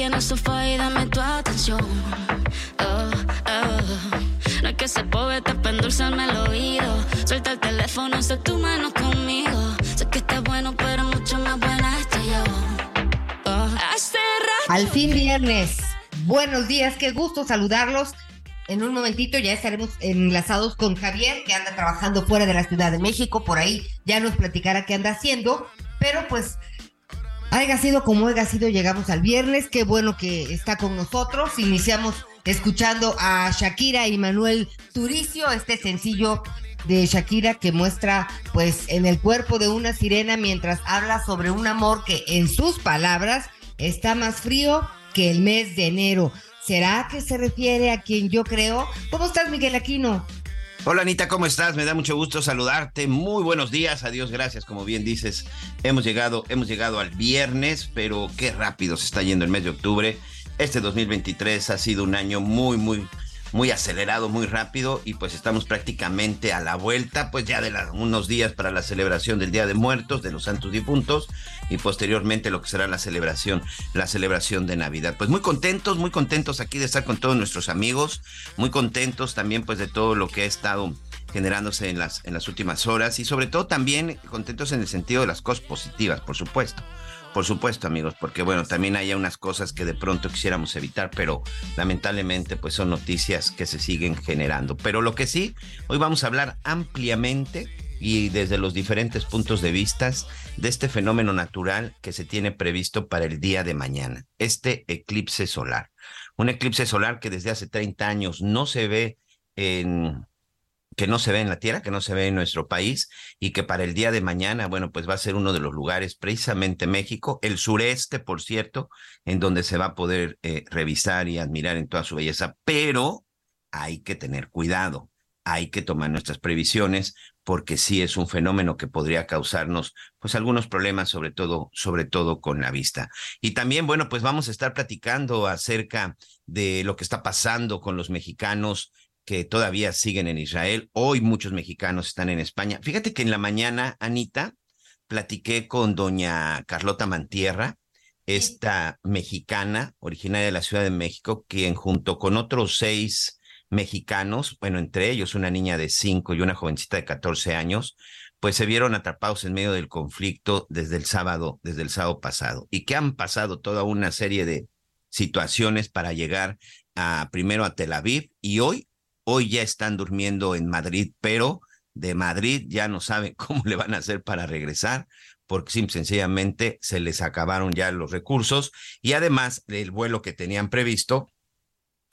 aquí en el sofá y dame tu atención. Oh, oh. No hay que ser poeta para endulzarme el oído. Suelta el teléfono, sé tu mano conmigo. Sé que estás bueno, pero mucho más buena estoy yo. Oh, hace rato. Al fin viernes. Buenos días, qué gusto saludarlos. En un momentito ya estaremos enlazados con Javier, que anda trabajando fuera de la Ciudad de México. Por ahí ya nos platicará qué anda haciendo. Pero pues, haya sido como haya sido, llegamos al viernes. Qué bueno que está con nosotros. Iniciamos escuchando a Shakira y Manuel Turicio, este sencillo de Shakira que muestra pues en el cuerpo de una sirena mientras habla sobre un amor que en sus palabras está más frío que el mes de enero. ¿Será que se refiere a quien yo creo? ¿Cómo estás, Miguel Aquino? Hola Anita, ¿cómo estás? Me da mucho gusto saludarte. Muy buenos días, adiós, gracias. Como bien dices, hemos llegado, hemos llegado al viernes, pero qué rápido se está yendo el mes de octubre. Este 2023 ha sido un año muy, muy, muy acelerado, muy rápido y pues estamos prácticamente a la vuelta, pues ya de unos días para la celebración del Día de Muertos, de los Santos Difuntos y posteriormente lo que será la celebración, la celebración de Navidad. Pues muy contentos, muy contentos aquí de estar con todos nuestros amigos, muy contentos también pues de todo lo que ha estado generándose en las, en las últimas horas y sobre todo también contentos en el sentido de las cosas positivas, por supuesto. Por supuesto, amigos, porque bueno, también hay unas cosas que de pronto quisiéramos evitar, pero lamentablemente pues son noticias que se siguen generando. Pero lo que sí, hoy vamos a hablar ampliamente y desde los diferentes puntos de vista de este fenómeno natural que se tiene previsto para el día de mañana, este eclipse solar. Un eclipse solar que desde hace 30 años no se ve en que no se ve en la Tierra, que no se ve en nuestro país y que para el día de mañana, bueno, pues va a ser uno de los lugares, precisamente México, el sureste, por cierto, en donde se va a poder eh, revisar y admirar en toda su belleza, pero hay que tener cuidado, hay que tomar nuestras previsiones porque sí es un fenómeno que podría causarnos pues algunos problemas sobre todo sobre todo con la vista. Y también bueno, pues vamos a estar platicando acerca de lo que está pasando con los mexicanos que todavía siguen en Israel. Hoy muchos mexicanos están en España. Fíjate que en la mañana, Anita, platiqué con doña Carlota Mantierra, esta mexicana originaria de la Ciudad de México, quien junto con otros seis mexicanos, bueno, entre ellos una niña de cinco y una jovencita de 14 años, pues se vieron atrapados en medio del conflicto desde el sábado, desde el sábado pasado, y que han pasado toda una serie de situaciones para llegar a primero a Tel Aviv y hoy Hoy ya están durmiendo en Madrid, pero de Madrid ya no saben cómo le van a hacer para regresar, porque simple, sencillamente se les acabaron ya los recursos y además el vuelo que tenían previsto,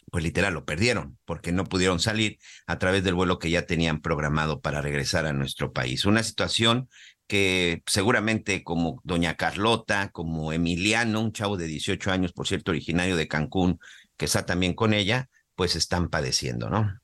pues literal lo perdieron, porque no pudieron salir a través del vuelo que ya tenían programado para regresar a nuestro país. Una situación que seguramente como doña Carlota, como Emiliano, un chavo de 18 años, por cierto, originario de Cancún, que está también con ella, pues están padeciendo, ¿no?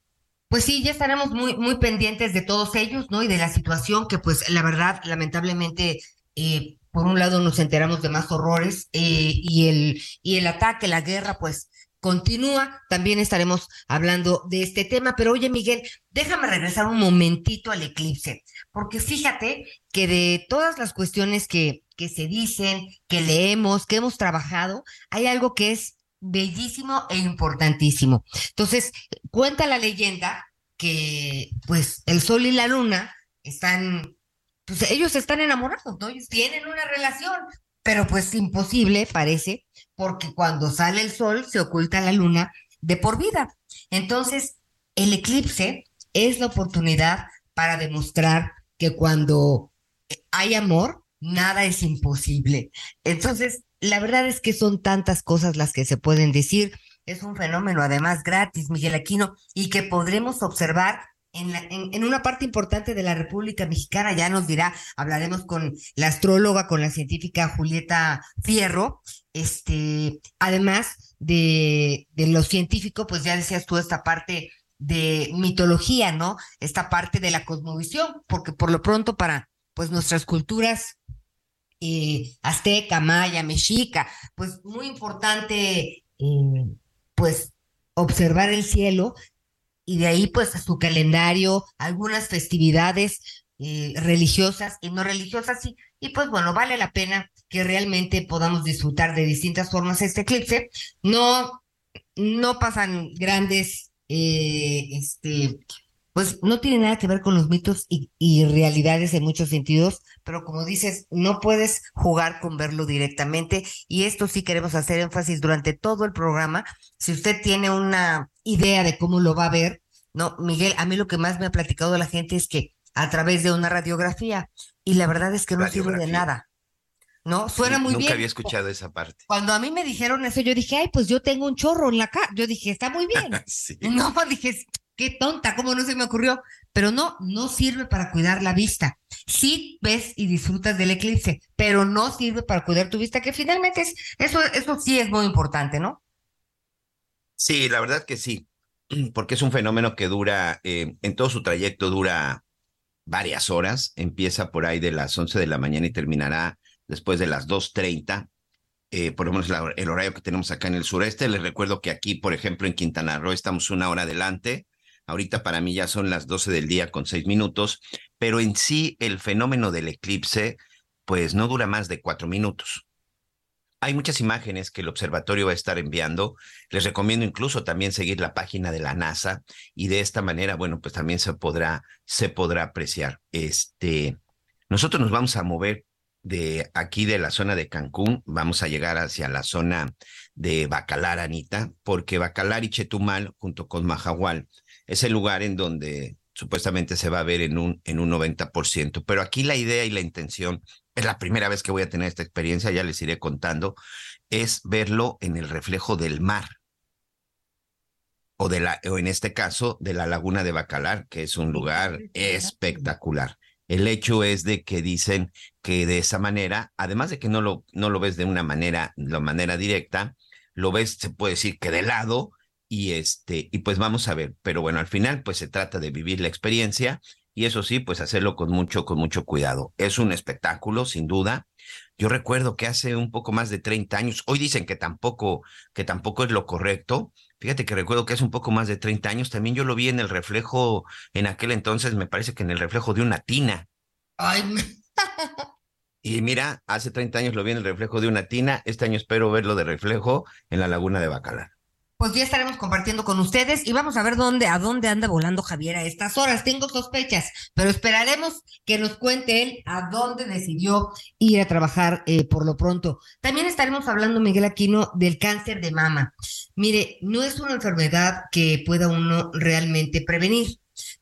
Pues sí, ya estaremos muy, muy pendientes de todos ellos, ¿no? Y de la situación que, pues, la verdad, lamentablemente, eh, por un lado nos enteramos de más horrores eh, y, el, y el ataque, la guerra, pues, continúa. También estaremos hablando de este tema. Pero oye, Miguel, déjame regresar un momentito al eclipse, porque fíjate que de todas las cuestiones que, que se dicen, que leemos, que hemos trabajado, hay algo que es bellísimo e importantísimo. Entonces, cuenta la leyenda que pues el sol y la luna están, pues ellos están enamorados, ¿no? Ellos tienen una relación, pero pues imposible parece, porque cuando sale el sol se oculta la luna de por vida. Entonces, el eclipse es la oportunidad para demostrar que cuando hay amor, nada es imposible. Entonces, la verdad es que son tantas cosas las que se pueden decir. Es un fenómeno además gratis, Miguel Aquino, y que podremos observar en, una parte importante de la República Mexicana, ya nos dirá, hablaremos con la astróloga, con la científica Julieta Fierro, este, además de, de lo científico, pues ya decías tú esta parte de mitología, ¿no? Esta parte de la cosmovisión, porque por lo pronto para pues nuestras culturas eh, azteca, maya, mexica, pues muy importante eh, pues observar el cielo y de ahí pues su calendario, algunas festividades eh, religiosas y no religiosas y, y pues bueno, vale la pena que realmente podamos disfrutar de distintas formas este eclipse. No, no pasan grandes este, pues no tiene nada que ver con los mitos y, y, realidades en muchos sentidos, pero como dices, no puedes jugar con verlo directamente y esto sí queremos hacer énfasis durante todo el programa. Si usted tiene una idea de cómo lo va a ver, no, Miguel, a mí lo que más me ha platicado la gente es que a través de una radiografía y la verdad es que no sirve de nada. ¿no? Suena muy Nunca bien. Nunca había escuchado esa parte. Cuando a mí me dijeron eso, yo dije, ay, pues yo tengo un chorro en la cara. Yo dije, está muy bien. sí. No, dije, qué tonta, ¿cómo no se me ocurrió? Pero no, no sirve para cuidar la vista. Sí ves y disfrutas del eclipse, pero no sirve para cuidar tu vista, que finalmente es, eso, eso sí es muy importante, ¿no? Sí, la verdad que sí, porque es un fenómeno que dura, eh, en todo su trayecto dura varias horas, empieza por ahí de las 11 de la mañana y terminará después de las 2.30, eh, por lo menos el horario que tenemos acá en el sureste. Les recuerdo que aquí, por ejemplo, en Quintana Roo estamos una hora adelante. Ahorita para mí ya son las 12 del día con 6 minutos, pero en sí el fenómeno del eclipse pues no dura más de 4 minutos. Hay muchas imágenes que el observatorio va a estar enviando. Les recomiendo incluso también seguir la página de la NASA y de esta manera, bueno, pues también se podrá, se podrá apreciar. Este, nosotros nos vamos a mover de aquí de la zona de Cancún, vamos a llegar hacia la zona de Bacalar, Anita, porque Bacalar y Chetumal, junto con Mahahual, es el lugar en donde supuestamente se va a ver en un, en un 90%. Pero aquí la idea y la intención, es la primera vez que voy a tener esta experiencia, ya les iré contando, es verlo en el reflejo del mar. O, de la, o en este caso, de la laguna de Bacalar, que es un lugar espectacular. El hecho es de que dicen que de esa manera, además de que no lo, no lo ves de una manera, de manera directa, lo ves, se puede decir que de lado, y este, y pues vamos a ver. Pero bueno, al final, pues se trata de vivir la experiencia, y eso sí, pues hacerlo con mucho, con mucho cuidado. Es un espectáculo, sin duda. Yo recuerdo que hace un poco más de 30 años, hoy dicen que tampoco, que tampoco es lo correcto. Fíjate que recuerdo que hace un poco más de 30 años, también yo lo vi en el reflejo, en aquel entonces, me parece que en el reflejo de una tina. Ay, y mira, hace 30 años lo vi en el reflejo de una tina, este año espero verlo de reflejo en la laguna de Bacalar. Pues ya estaremos compartiendo con ustedes y vamos a ver dónde, a dónde anda volando Javier a estas horas. Tengo sospechas, pero esperaremos que nos cuente él a dónde decidió ir a trabajar eh, por lo pronto. También estaremos hablando, Miguel Aquino, del cáncer de mama. Mire, no es una enfermedad que pueda uno realmente prevenir,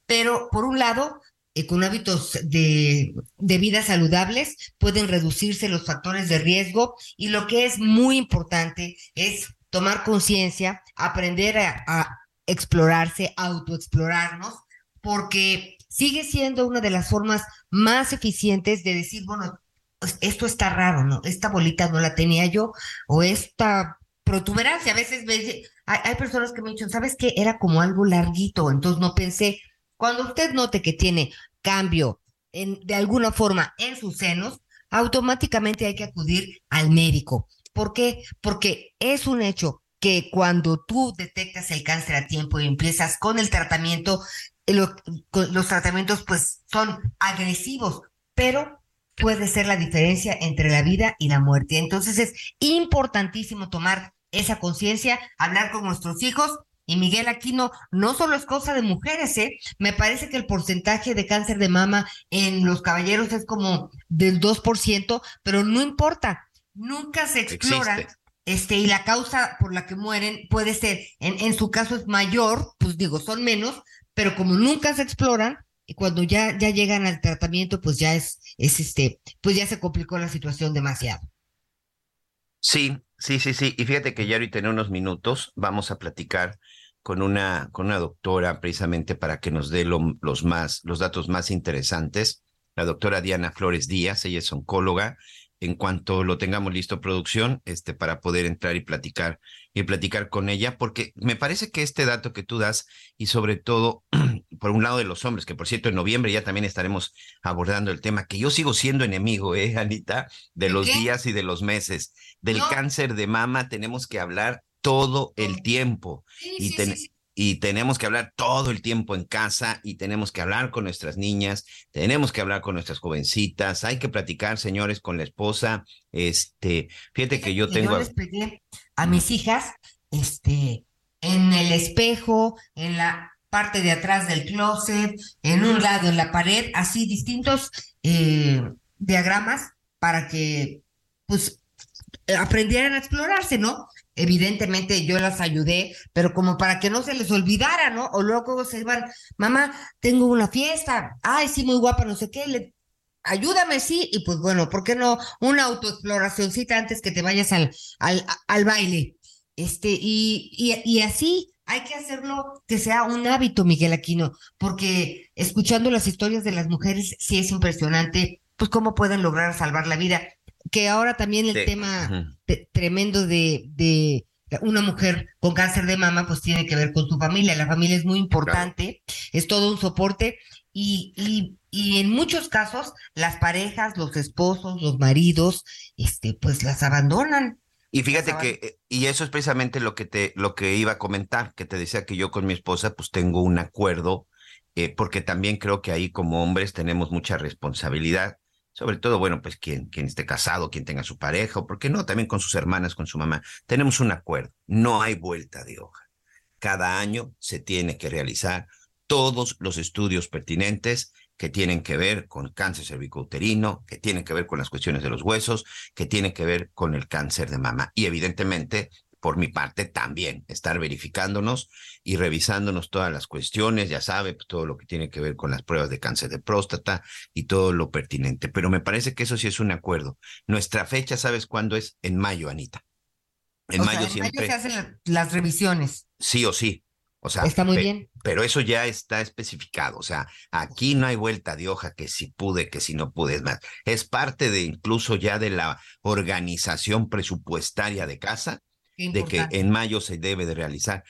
pero por un lado, eh, con hábitos de, de, vida saludables pueden reducirse los factores de riesgo y lo que es muy importante es tomar conciencia, aprender a, a, explorarse, autoexplorarnos, porque sigue siendo una de las formas más eficientes de decir, bueno, pues esto está raro, ¿no? Esta bolita no la tenía yo, o esta protuberancia, a veces hay, hay personas que me dicen, ¿sabes qué? Era como algo larguito, entonces no pensé, cuando usted note que tiene cambio en, de alguna forma en sus senos, automáticamente hay que acudir al médico. ¿Por qué? Porque es un hecho que cuando tú detectas el cáncer a tiempo y empiezas con el tratamiento, lo, con los tratamientos pues son agresivos, pero puede ser la diferencia entre la vida y la muerte. Entonces es importantísimo tomar esa conciencia, hablar con nuestros hijos. Y Miguel Aquino no solo es cosa de mujeres, ¿eh? Me parece que el porcentaje de cáncer de mama en los caballeros es como del 2%, pero no importa, nunca se exploran. Existe. Este, y la causa por la que mueren puede ser, en, en su caso es mayor, pues digo, son menos, pero como nunca se exploran, y cuando ya, ya llegan al tratamiento, pues ya es, es este, pues ya se complicó la situación demasiado. Sí, sí, sí, sí. Y fíjate que ya ahorita en unos minutos vamos a platicar con una, con una doctora precisamente para que nos dé lo- los más, los datos más interesantes. La doctora Diana Flores Díaz, ella es oncóloga. En cuanto lo tengamos listo, producción, este, para poder entrar y platicar, y platicar con ella, porque me parece que este dato que tú das, y sobre todo, por un lado de los hombres, que por cierto, en noviembre ya también estaremos abordando el tema, que yo sigo siendo enemigo, ¿eh, Anita? De ¿De los qué? días y de los meses. Del No. cáncer de mama tenemos que hablar todo el tiempo Sí, y, sí, ten- sí, sí. Y tenemos que hablar todo el tiempo en casa y tenemos que hablar con nuestras niñas, tenemos que hablar con nuestras jovencitas, hay que platicar, señores, con la esposa. Este, fíjate que yo tengo... Yo les pedí a mis hijas, este, en el espejo, en la parte de atrás del closet, en un lado, en la pared, así distintos eh, diagramas para que, pues, aprendieran a explorarse, ¿no? Evidentemente yo las ayudé, pero como para que no se les olvidara, ¿no? O luego se iban, mamá, tengo una fiesta, ay, sí, muy guapa, no sé qué, le, ayúdame, sí, y pues bueno, ¿por qué no una autoexploracióncita antes que te vayas al, al, al baile? Este, y, y, y así hay que hacerlo que sea un hábito, Miguel Aquino, porque escuchando las historias de las mujeres sí es impresionante, pues cómo pueden lograr salvar la vida. Que ahora también el Sí, tema tremendo de, de una mujer con cáncer de mama, pues tiene que ver con su familia. La familia es muy importante, es todo un soporte y, y, y en muchos casos las parejas, los esposos, los maridos, este, pues las abandonan. Y fíjate que, eh, y eso es precisamente lo que te, lo que iba a comentar, que te decía que yo con mi esposa, pues tengo un acuerdo, eh, porque también creo que ahí como hombres tenemos mucha responsabilidad, sobre todo, bueno, pues quien, quien esté casado, quien tenga su pareja, o por qué no, también con sus hermanas, con su mamá, tenemos un acuerdo, no hay vuelta de hoja. Cada año se tiene que realizar todos los estudios pertinentes que tienen que ver con cáncer cervicouterino, que tienen que ver con las cuestiones de los huesos, que tienen que ver con el cáncer de mama. Y evidentemente, por mi parte, también estar verificándonos y revisándonos todas las cuestiones, ya sabe, pues, todo lo que tiene que ver con las pruebas de cáncer de próstata y todo lo pertinente. Pero me parece que eso sí es un acuerdo. Nuestra fecha, ¿sabes cuándo es? En mayo, Anita. En O sea, mayo en siempre, se hacen la- las revisiones. sí o sí. O sea, Está muy pe- bien. pero eso ya está especificado. O sea, aquí no hay vuelta de hoja que si pude, que si no pude. Es más, es parte de incluso ya de la organización presupuestaria de casa, de que en mayo se debe de realizar.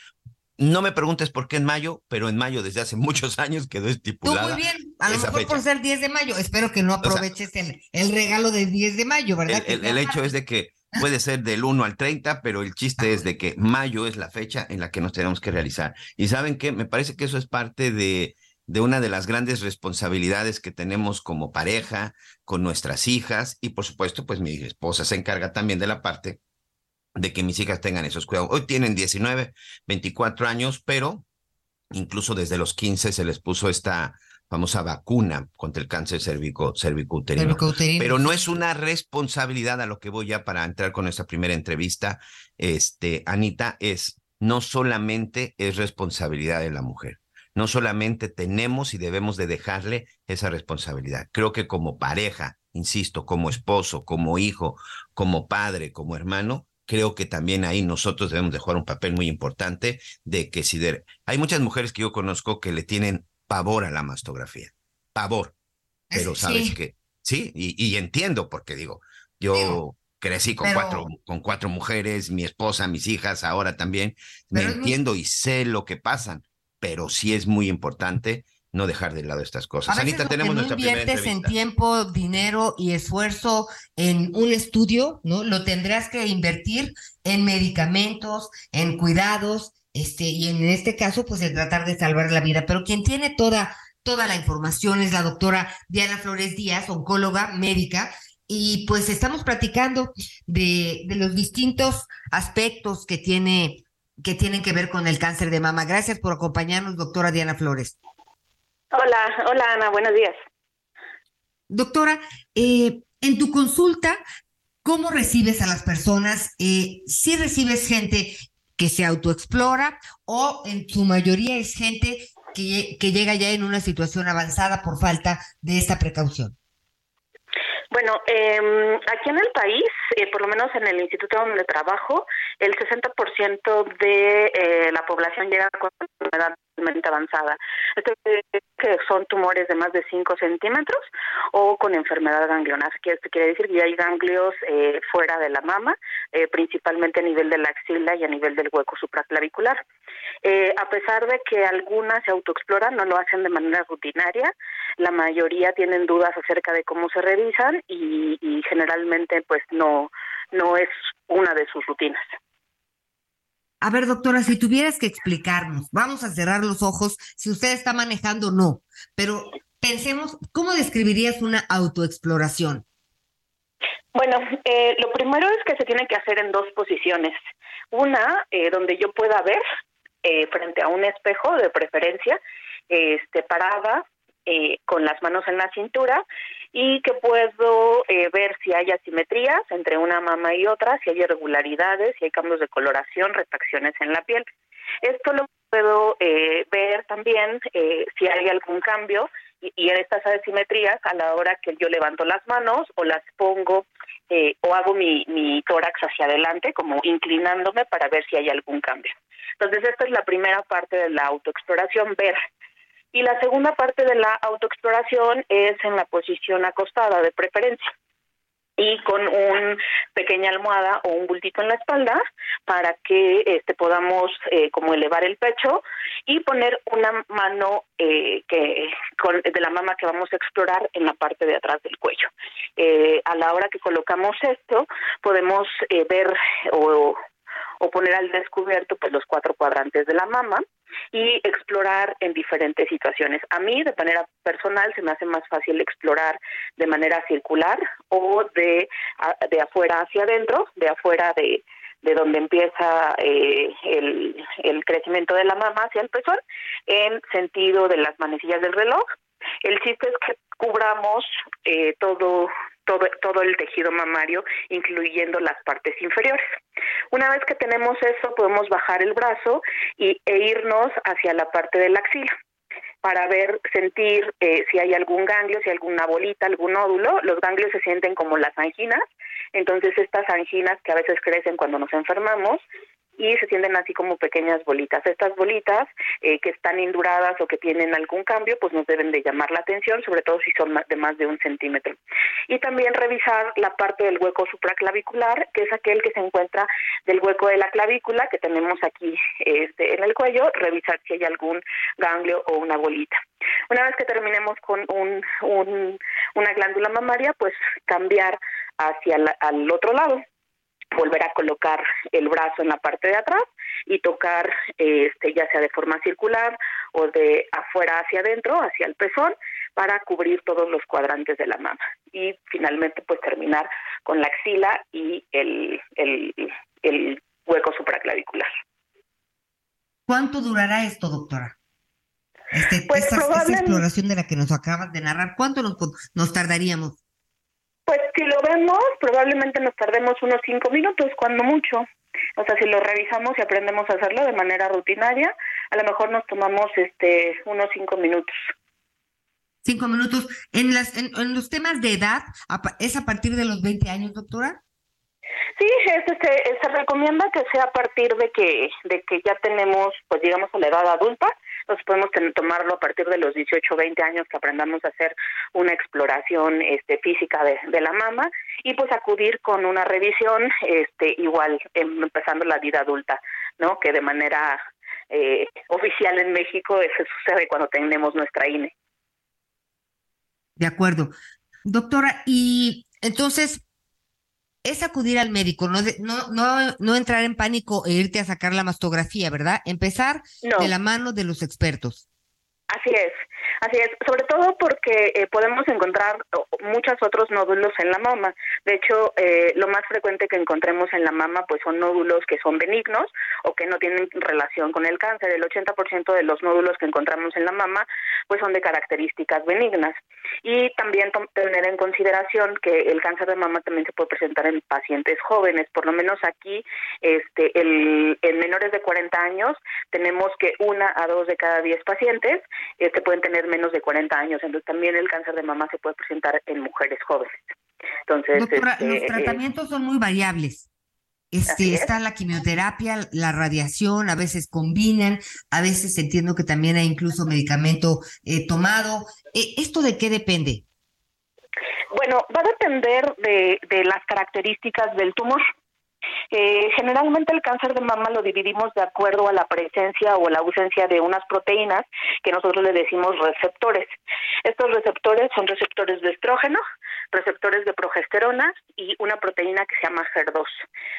No me preguntes por qué en mayo, pero en mayo desde hace muchos años quedó Tú estipulada. muy bien, a lo mejor por fecha. ser 10 de mayo. Espero que no sea, aproveches el, el regalo del 10 de mayo, ¿verdad? El, el- el hecho es de que puede ser del 1 al 30, pero el chiste es de que mayo es la fecha en la que nos tenemos que realizar. Y saben qué, me parece que eso es parte de, de una de las grandes responsabilidades que tenemos como pareja, con nuestras hijas, y por supuesto, pues mi esposa se encarga también de la parte de que mis hijas tengan esos cuidados. Hoy tienen 19, 24 años, pero incluso desde los 15 se les puso esta famosa vacuna contra el cáncer cervico, cervicouterino. Cervicouterino. Pero no es una responsabilidad a lo que voy ya para entrar con nuestra primera entrevista, este, Anita, es no solamente es responsabilidad de la mujer, no solamente tenemos y debemos de dejarle esa responsabilidad. Creo que como pareja, insisto, como esposo, como hijo, como padre, como hermano, creo que también ahí nosotros debemos de jugar un papel muy importante de que si de... hay muchas mujeres que yo conozco que le tienen pavor a la mastografía, pavor, pero Es- sabes sí. que sí, y, y entiendo porque digo, yo Digo, crecí con pero- cuatro con cuatro mujeres, mi esposa, mis hijas, ahora también me es muy- entiendo y sé lo que pasan, pero sí es muy importante no dejar de lado estas A cosas. veces Anita, lo que tenemos no inviertes en tiempo, dinero y esfuerzo en un estudio, ¿no? Lo tendrás que invertir en medicamentos, en cuidados, este, y en este caso, pues en tratar de salvar la vida. Pero quien tiene toda, toda la información es la doctora Diana Flores Díaz, oncóloga médica, y pues estamos platicando de, de los distintos aspectos que tiene que tienen que ver con el cáncer de mama. Gracias por acompañarnos, doctora Diana Flores. Hola, hola Ana, buenos días. Doctora, eh, en tu consulta, ¿cómo recibes a las personas? Eh, ¿Si recibes gente que se autoexplora o en su mayoría es gente que, que llega ya en una situación avanzada por falta de esta precaución? Bueno, eh, aquí en el país, eh, por lo menos en el instituto donde trabajo, el 60% de eh, la población llega con enfermedad realmente avanzada. Esto que son tumores de más de 5 centímetros o con enfermedad ganglionar. Esto quiere decir que hay ganglios eh, fuera de la mama, eh, principalmente a nivel de la axila y a nivel del hueco supraclavicular. A pesar de que algunas se autoexploran, no lo hacen de manera rutinaria, la mayoría tienen dudas acerca de cómo se revisan y, y generalmente pues no, no es una de sus rutinas. A ver, doctora, si tuvieras que explicarnos, vamos a cerrar los ojos, si usted está manejando, no, pero pensemos, ¿cómo describirías una autoexploración? Bueno, eh, lo primero es que se tiene que hacer en dos posiciones. Una, eh, donde yo pueda ver eh, frente a un espejo de preferencia, este, parada, eh, con las manos en la cintura y que puedo eh, ver si hay asimetrías entre una mama y otra, si hay irregularidades, si hay cambios de coloración, refracciones en la piel. Esto lo puedo eh, ver también eh, si hay algún cambio y, y, en estas asimetrías a la hora que yo levanto las manos o las pongo eh, o hago mi, mi tórax hacia adelante, como inclinándome para ver si hay algún cambio. Entonces, esta es la primera parte de la autoexploración, ver y la segunda parte de la autoexploración es en la posición acostada de preferencia y con una pequeña almohada o un bultito en la espalda para que este podamos eh, como elevar el pecho y poner una mano eh, que con, de la mama que vamos a explorar en la parte de atrás del cuello. Eh, a la hora que colocamos esto podemos eh, ver o, o poner al descubierto pues los cuatro cuadrantes de la mama y explorar en diferentes situaciones. A mí, de manera personal, se me hace más fácil explorar de manera circular o de, de afuera hacia adentro, de afuera de, de donde empieza eh, el, el crecimiento de la mama hacia el pezón, en sentido de las manecillas del reloj. El chiste es que cubramos eh, todo todo, el tejido mamario, incluyendo las partes inferiores. Una vez que tenemos eso, podemos bajar el brazo y, e irnos hacia la parte de la axila para ver, sentir eh, si hay algún ganglio, si hay alguna bolita, algún nódulo. Los ganglios se sienten como las anginas, entonces estas anginas que a veces crecen cuando nos enfermamos y se sienten así como pequeñas bolitas. Estas bolitas eh, que están induradas o que tienen algún cambio, pues nos deben de llamar la atención, sobre todo si son de más de un centímetro. Y también revisar la parte del hueco supraclavicular, que es aquel que se encuentra del hueco de la clavícula que tenemos aquí este, en el cuello, revisar si hay algún ganglio o una bolita. Una vez que terminemos con un, un, una glándula mamaria, pues cambiar hacia la, al otro lado volver a colocar el brazo en la parte de atrás y tocar este ya sea de forma circular o de afuera hacia adentro, hacia el pezón, para cubrir todos los cuadrantes de la mama. Y finalmente pues terminar con la axila y el, el, el hueco supraclavicular. ¿Cuánto durará esto, doctora? Este, Pues esta, exploración de la que nos acabas de narrar, ¿cuánto nos, nos tardaríamos? Pues si lo vemos, probablemente nos tardemos unos cinco minutos, cuando mucho. O sea, si lo revisamos y aprendemos a hacerlo de manera rutinaria, a lo mejor nos tomamos este unos cinco minutos. Cinco minutos. En, las, en, en los temas de edad, ¿es a partir de los 20 años, doctora? Sí, es, este, se recomienda que sea a partir de que de que ya tenemos, pues digamos, a la edad adulta. Entonces podemos ten- tomarlo a partir de los 18 o 20 años que aprendamos a hacer una exploración este, física de, la mama y pues acudir con una revisión este, igual em, empezando la vida adulta, ¿no? Que de manera eh, oficial en México eso sucede cuando tenemos nuestra. INE. De acuerdo. Doctora, y entonces es acudir al médico, no, de- no, no, no entrar en pánico e irte a sacar la mastografía, ¿verdad? Empezar No. de la mano de los expertos. Así es, así es, sobre todo porque eh, podemos encontrar muchos otros nódulos en la mama. De hecho, eh, lo más frecuente que encontremos en la mama pues son nódulos que son benignos o que no tienen relación con el cáncer. El 80% de los nódulos que encontramos en la mama pues son de características benignas. Y también tener en consideración que el cáncer de mama también se puede presentar en pacientes jóvenes, por lo menos aquí este el, en menores de 40 años tenemos que una a dos de cada diez pacientes este, pueden tener menos de 40 años. Entonces también el cáncer de mama se puede presentar en mujeres jóvenes. Entonces, este, los eh, tratamientos son muy variables. Este, está la quimioterapia, la radiación, a veces combinan, a veces entiendo que también hay incluso medicamento eh, tomado. Eh, ¿Esto de qué depende? Bueno, va a depender de, de las características del tumor. Eh, generalmente el cáncer de mama lo dividimos de acuerdo a la presencia o la ausencia de unas proteínas que nosotros le decimos receptores. Estos receptores son receptores de estrógeno, receptores de progesterona y una proteína que se llama HER2.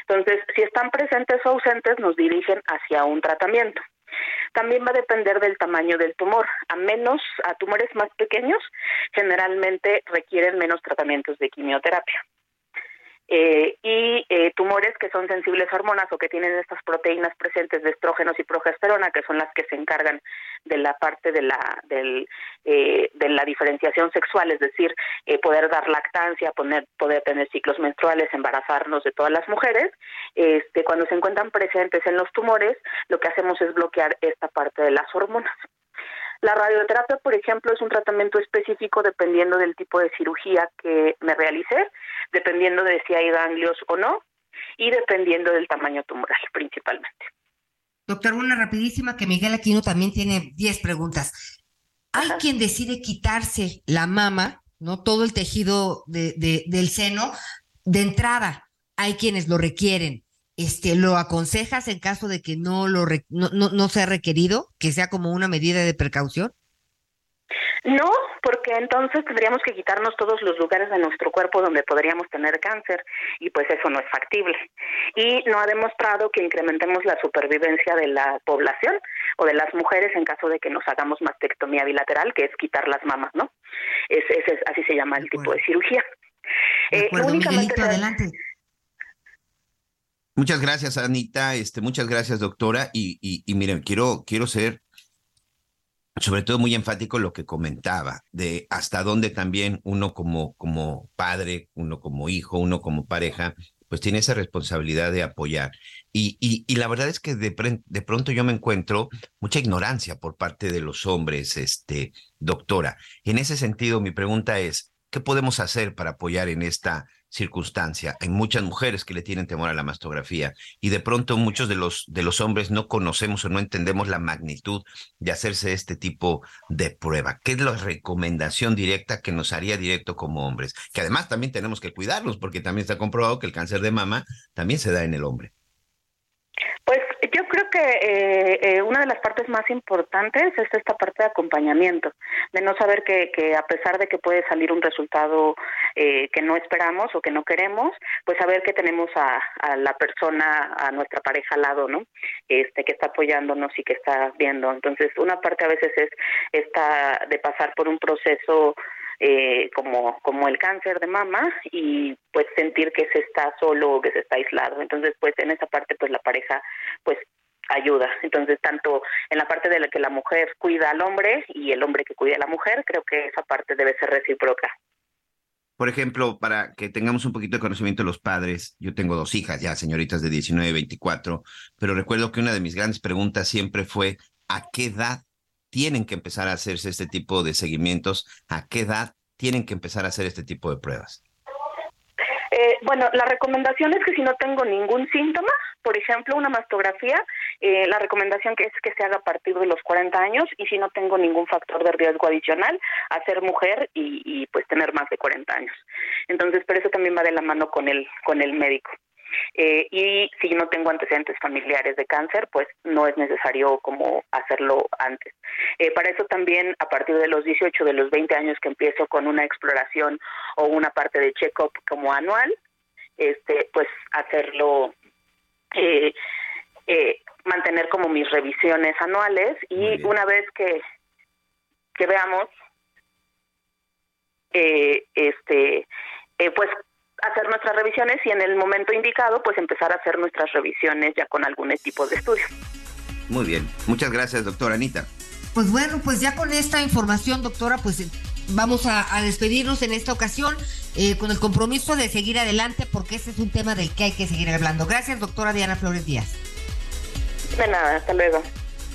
Entonces, si están presentes o ausentes, nos dirigen hacia un tratamiento. También va a depender del tamaño del tumor. A menos, a tumores más pequeños, generalmente requieren menos tratamientos de quimioterapia. Eh, y eh, tumores que son sensibles a hormonas o que tienen estas proteínas presentes de estrógenos y progesterona, que son las que se encargan de la parte de la del, eh, de la diferenciación sexual, es decir, poder dar lactancia, poner, poder tener ciclos menstruales, embarazarnos de todas las mujeres. Este, cuando se encuentran presentes en los tumores, lo que hacemos es bloquear esta parte de las hormonas. La radioterapia, por ejemplo, es un tratamiento específico dependiendo del tipo de cirugía que me realicé, dependiendo de si hay ganglios o no y dependiendo del tamaño tumoral principalmente. Doctor, una rapidísima que Miguel Aquino también tiene 10 preguntas. Hay quien decide quitarse la mama, no todo el tejido de, del seno, de entrada. Hay quienes lo requieren este, ¿lo aconsejas en caso de que no, lo no, no, sea requerido, que sea como una medida de precaución? No, porque entonces tendríamos que quitarnos todos los lugares de nuestro cuerpo donde podríamos tener cáncer y pues eso no es factible. Y no ha demostrado que incrementemos la supervivencia de la población o de las mujeres en caso de que nos hagamos mastectomía bilateral, que es quitar las mamas, ¿no? Es, es, así se llama el tipo de cirugía. De acuerdo, eh, Miguelito, adelante. Muchas gracias, Anita. Este, muchas gracias, doctora. Y, y, miren, quiero, quiero ser sobre todo muy enfático lo que comentaba, de hasta dónde también uno como, como padre, uno como hijo, uno como pareja, pues tiene esa responsabilidad de apoyar. Y, y, y la verdad es que de, de, pronto yo me encuentro mucha ignorancia por parte de los hombres, este, doctora. En ese sentido, mi pregunta es, ¿qué podemos hacer para apoyar en esta circunstancia. Hay muchas mujeres que le tienen temor a la mastografía y de pronto muchos de los, de los hombres no conocemos o no entendemos la magnitud de hacerse este tipo de prueba. ¿Qué es la recomendación directa que nos haría directo como hombres? Que además también tenemos que cuidarlos porque también está comprobado que el cáncer de mama también se da en el hombre. Pues yo creo que eh, eh, una de las partes más importantes es esta parte de acompañamiento, de no saber que, que a pesar de que puede salir un resultado eh, que no esperamos o que no queremos, pues saber que tenemos a, a, la persona, a nuestra pareja al lado, ¿no? Este, que está apoyándonos y que está viendo. Entonces, una parte a veces es esta de pasar por un proceso eh, como, como el cáncer de mama y pues sentir que se está solo o que se está aislado. Entonces, pues en esa parte, pues la pareja, pues ayuda. Entonces, tanto en la parte de la que la mujer cuida al hombre y el hombre que cuida a la mujer, creo que esa parte debe ser recíproca. Por ejemplo, para que tengamos un poquito de conocimiento de los padres, yo tengo dos hijas ya, señoritas de 19 y 24, pero recuerdo que una de mis grandes preguntas siempre fue, ¿a qué edad tienen que empezar a hacerse este tipo de seguimientos? ¿A qué edad tienen que empezar a hacer este tipo de pruebas? Eh, bueno, la recomendación es que si no tengo ningún síntoma, por ejemplo, una mastografía, eh, la recomendación que es que se haga a partir de los 40 años y si no tengo ningún factor de riesgo adicional, a ser mujer y, y pues tener más de 40 años. Entonces, pero eso también va de la mano con el con el médico. Eh, y si no tengo antecedentes familiares de cáncer, pues no es necesario como hacerlo antes. Eh, para eso también a partir de los 18, de los 20 años que empiezo con una exploración o una parte de check-up como anual, este, pues hacerlo, eh, mantener como mis revisiones anuales y una vez que que veamos eh, este eh, pues hacer nuestras revisiones y en el momento indicado pues empezar a hacer nuestras revisiones ya con algún tipo de estudio. Muy bien, muchas gracias doctora Anita. Pues bueno, pues ya con esta información, doctora, pues eh, vamos a, despedirnos en esta ocasión eh, con el compromiso de seguir adelante porque ese es un tema del que hay que seguir hablando. Gracias, doctora Diana Flores Díaz. De nada, hasta luego.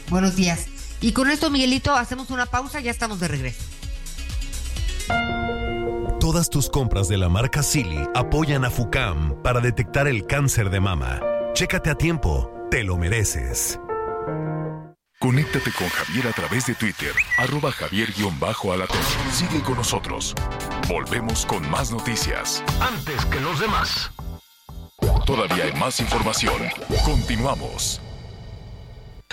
Buenos días. Y con esto, Miguelito, hacemos una pausa, ya estamos de regreso. Todas tus compras de la marca Silly apoyan a FUCAM para detectar el cáncer de mama. Chécate a tiempo, te lo mereces. Conéctate con Javier a través de Twitter, arroba javier-alatón. Sigue con nosotros. Volvemos con más noticias. Antes que los demás. Todavía hay más información. Continuamos.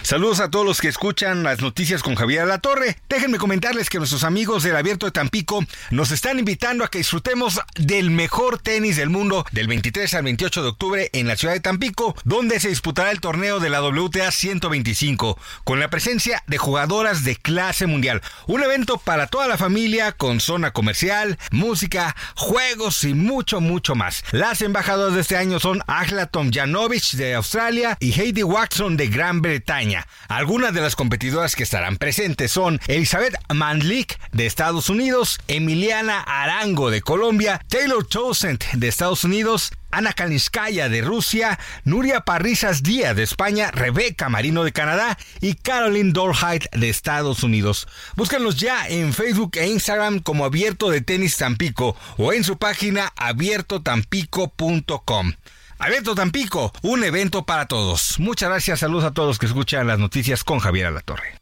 Saludos a todos los que escuchan las noticias con Javier La Torre. Déjenme comentarles que nuestros amigos del Abierto de Tampico nos están invitando a que disfrutemos del mejor tenis del mundo del 23 al 28 de octubre en la ciudad de Tampico, donde se disputará el torneo de la WTA 125 con la presencia de jugadoras de clase mundial. Un evento para toda la familia con zona comercial, música, juegos y mucho, mucho más. Las embajadoras de este año son Agla Tomjanovic de Australia y Heidi Watson de Gran Bretaña. Algunas de las competidoras que estarán presentes son Elizabeth Mandlik de Estados Unidos, Emiliana Arango de Colombia, Taylor Towsend de Estados Unidos, Ana Kalinskaya de Rusia, Nuria Parrizas Díaz de España, Rebeca Marino de Canadá y Caroline Dorheit de Estados Unidos. Búscanos ya en Facebook e Instagram como Abierto de Tenis Tampico o en su página abiertotampico.com. Abierto Tampico, un evento para todos. Muchas gracias, saludos a todos que escuchan las noticias con Javier Alatorre.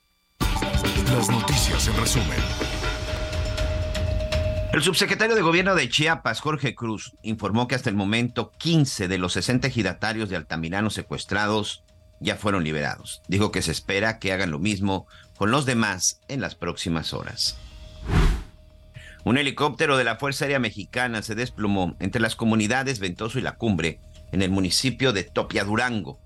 Las noticias en resumen. El subsecretario de Gobierno de Chiapas, Jorge Cruz, informó que hasta el momento 15 de los 60 ejidatarios de Altamirano secuestrados ya fueron liberados. Dijo que se espera que hagan lo mismo con los demás en las próximas horas. Un helicóptero de la Fuerza Aérea Mexicana se desplomó entre las comunidades Ventoso y La Cumbre en el municipio de Topia Durango.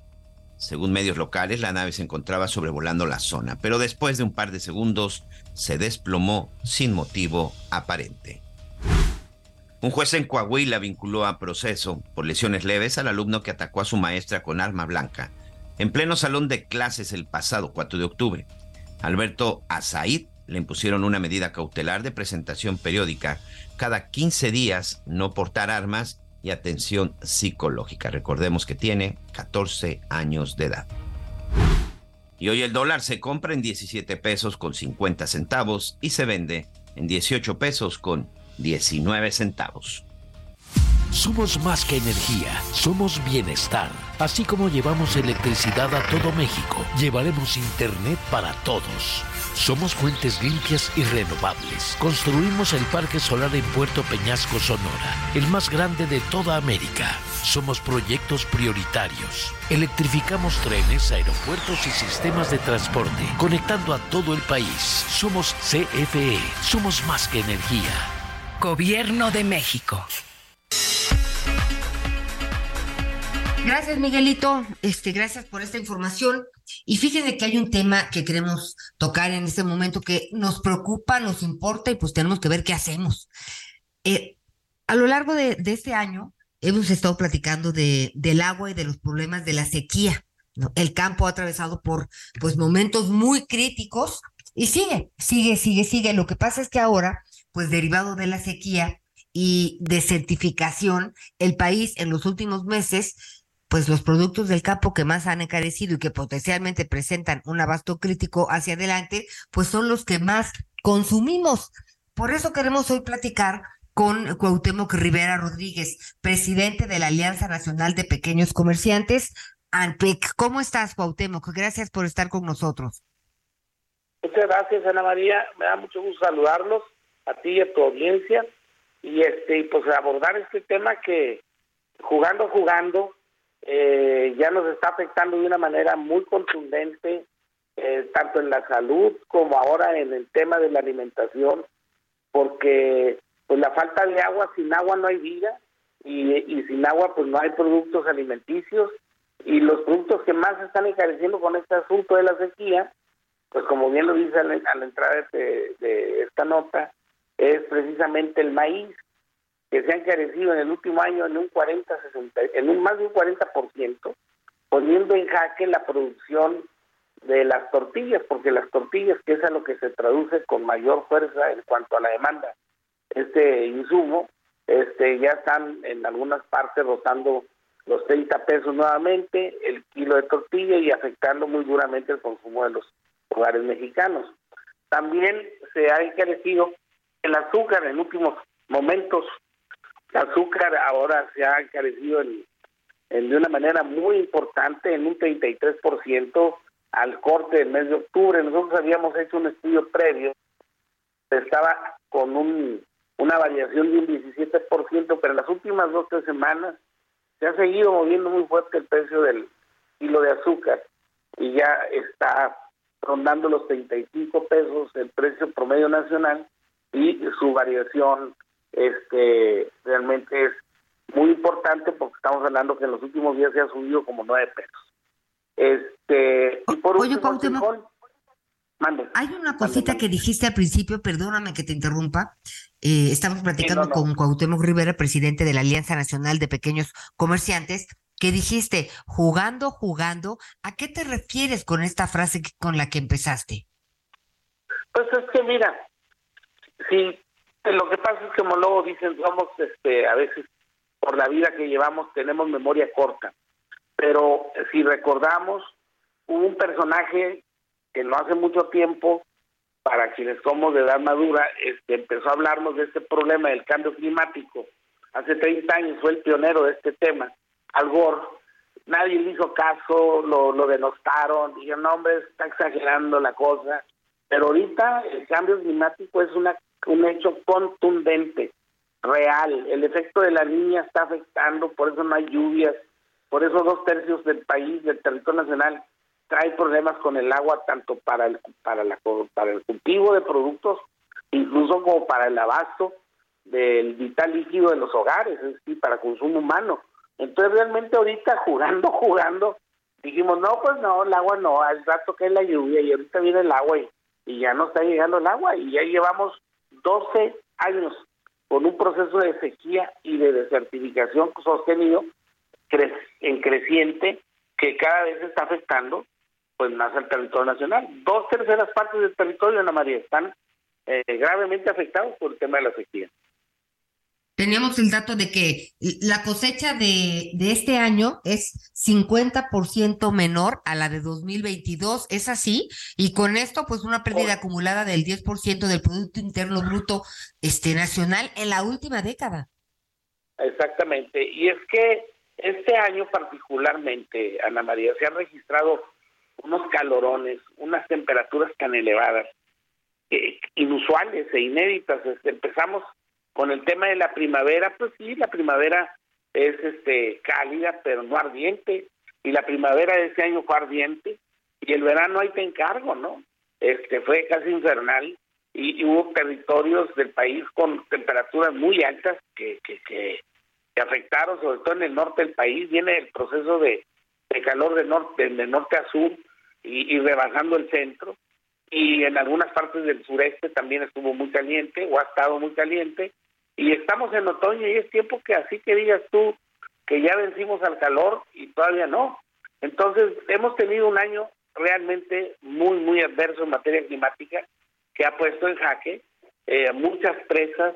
Según medios locales, la nave se encontraba sobrevolando la zona, pero después de un par de segundos se desplomó sin motivo aparente. Un juez en Coahuila vinculó a proceso por lesiones leves al alumno que atacó a su maestra con arma blanca en pleno salón de clases el pasado 4 de octubre. Alberto Azaid le impusieron una medida cautelar de presentación periódica cada 15 días, no portar armas y atención psicológica. Recordemos que tiene 14 años de edad. Y hoy el dólar se compra en 17 pesos con 50 centavos y se vende en 18 pesos con 19 centavos. Somos más que energía, somos bienestar. Así como llevamos electricidad a todo México, llevaremos Internet para todos. Somos fuentes limpias y renovables. Construimos el Parque Solar en Puerto Peñasco, Sonora, el más grande de toda América. Somos proyectos prioritarios. Electrificamos trenes, aeropuertos y sistemas de transporte, conectando a todo el país. Somos CFE. Somos más que energía. Gobierno de México. Gracias, Miguelito. Este, gracias por esta información. Y fíjense que hay un tema que queremos tocar en este momento que nos preocupa, nos importa y pues tenemos que ver qué hacemos. Eh, a lo largo de, este año hemos estado platicando de, del agua y de los problemas de la sequía. El campo ha atravesado por pues momentos muy críticos y sigue, sigue, sigue, sigue. Lo que pasa es que ahora, pues derivado de la sequía y de certificación, el país en los últimos meses pues los productos del campo que más han encarecido y que potencialmente presentan un abasto crítico hacia adelante, pues son los que más consumimos. Por eso queremos hoy platicar con Cuauhtémoc Rivera Rodríguez, presidente de la Alianza Nacional de Pequeños Comerciantes, ANPEC. ¿Cómo estás, Cuauhtémoc? Gracias por estar con nosotros. Muchas gracias, Ana María. Me da mucho gusto saludarlos a ti y a tu audiencia y este pues abordar este tema que jugando jugando eh, ya nos está afectando de una manera muy contundente, eh, tanto en la salud como ahora en el tema de la alimentación, porque pues la falta de agua, sin agua no hay vida y, y sin agua pues no hay productos alimenticios y los productos que más están encareciendo con este asunto de la sequía pues como bien lo dice a la, a la entrada de, de esta nota, es precisamente el maíz, se ha encarecido en el último año en un 40, 60, en un más de un 40%, poniendo en jaque la producción de las tortillas, porque las tortillas, que es a lo que se traduce con mayor fuerza en cuanto a la demanda, este insumo, este ya están en algunas partes rotando los 30 pesos nuevamente el kilo de tortilla y afectando muy duramente el consumo de los hogares mexicanos. También se ha encarecido el azúcar en últimos momentos. El azúcar ahora se ha encarecido en, de una manera muy importante, en un 33% al corte del mes de octubre. Nosotros habíamos hecho un estudio previo, estaba con un, una variación de un 17%, pero en las últimas dos tres semanas se ha seguido moviendo muy fuerte el precio del kilo de azúcar y ya está rondando los 35 pesos el precio promedio nacional y su variación este realmente es muy importante porque estamos hablando que en los últimos días se ha subido como 9 pesos. Este, y por Oye, último, Cuauhtémoc, frijol. Mande. Hay una cosita que dijiste al principio, perdóname que te interrumpa. Eh, estamos platicando no, no. con Cuauhtémoc Rivera, presidente de la Alianza Nacional de Pequeños Comerciantes, que dijiste, jugando, jugando. ¿A qué te refieres con esta frase con la que empezaste? Pues es que mira, si lo que pasa es que como luego dicen, somos este a veces por la vida que llevamos tenemos memoria corta. Pero si recordamos, hubo un personaje que no hace mucho tiempo, para quienes somos de edad madura, este, empezó a hablarnos de este problema del cambio climático. Hace 30 años fue el pionero de este tema, Al Gore. Nadie le hizo caso, lo, lo denostaron, dijeron, no, hombre, está exagerando la cosa. Pero ahorita el cambio climático es una, un hecho contundente, real. El efecto de la niña está afectando, por eso no hay lluvias, por eso dos tercios del país, del territorio nacional, trae problemas con el agua tanto para el para la para el cultivo de productos, incluso como para el abasto del vital líquido de los hogares, es decir, para consumo humano. Entonces realmente ahorita jugando, jugando, dijimos, no, pues no, el agua no, al rato que es la lluvia y ahorita viene el agua y, y ya no está llegando el agua y ya llevamos 12 años con un proceso de sequía y de desertificación sostenido cre- en creciente que cada vez está afectando pues más al territorio nacional. Dos terceras partes del territorio, Ana María, están eh, gravemente afectados por el tema de la sequía. Teníamos el dato de que la cosecha de, de este año es 50% menor a la de 2022, ¿es así? Y con esto, pues una pérdida acumulada del 10% del Producto Interno Bruto este, nacional en la última década. Exactamente. Y es que este año particularmente, Ana María, se han registrado unos calorones, unas temperaturas tan elevadas, eh, inusuales e inéditas. Este, empezamos con el tema de la primavera, pues sí, la primavera es este cálida, pero no ardiente, y la primavera de ese año fue ardiente, y el verano ahí te encargo, ¿no? Este fue casi infernal, y, hubo territorios del país con temperaturas muy altas que, que, que, afectaron, sobre todo en el norte del país, viene el proceso de, de calor de norte, de norte a sur y, y rebasando el centro, y en algunas partes del sureste también estuvo muy caliente o ha estado muy caliente, y estamos en otoño y es tiempo que así que digas tú que ya vencimos al calor y todavía no. Entonces hemos tenido un año realmente muy, muy adverso en materia climática que ha puesto en jaque eh, muchas presas,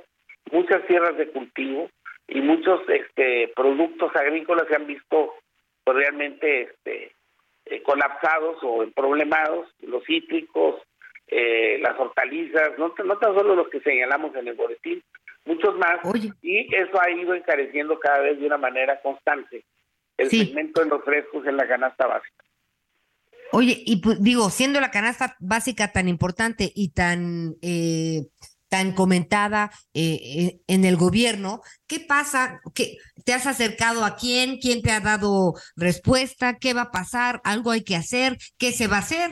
muchas tierras de cultivo y muchos este, productos agrícolas se han visto pues, realmente este, eh, colapsados o problemados, los cítricos, eh, las hortalizas, no, no tan solo los que señalamos en el boletín, muchos más, y eso ha ido encareciendo cada vez de una manera constante el Sí. segmento de los frescos en la canasta básica. Oye, y pues, digo, siendo la canasta básica tan importante y tan, eh, tan comentada eh, eh, en el gobierno, ¿qué pasa? ¿Qué, ¿Te has acercado a quién? ¿Quién te ha dado respuesta? ¿Qué va a pasar? ¿Algo hay que hacer? ¿Qué se va a hacer?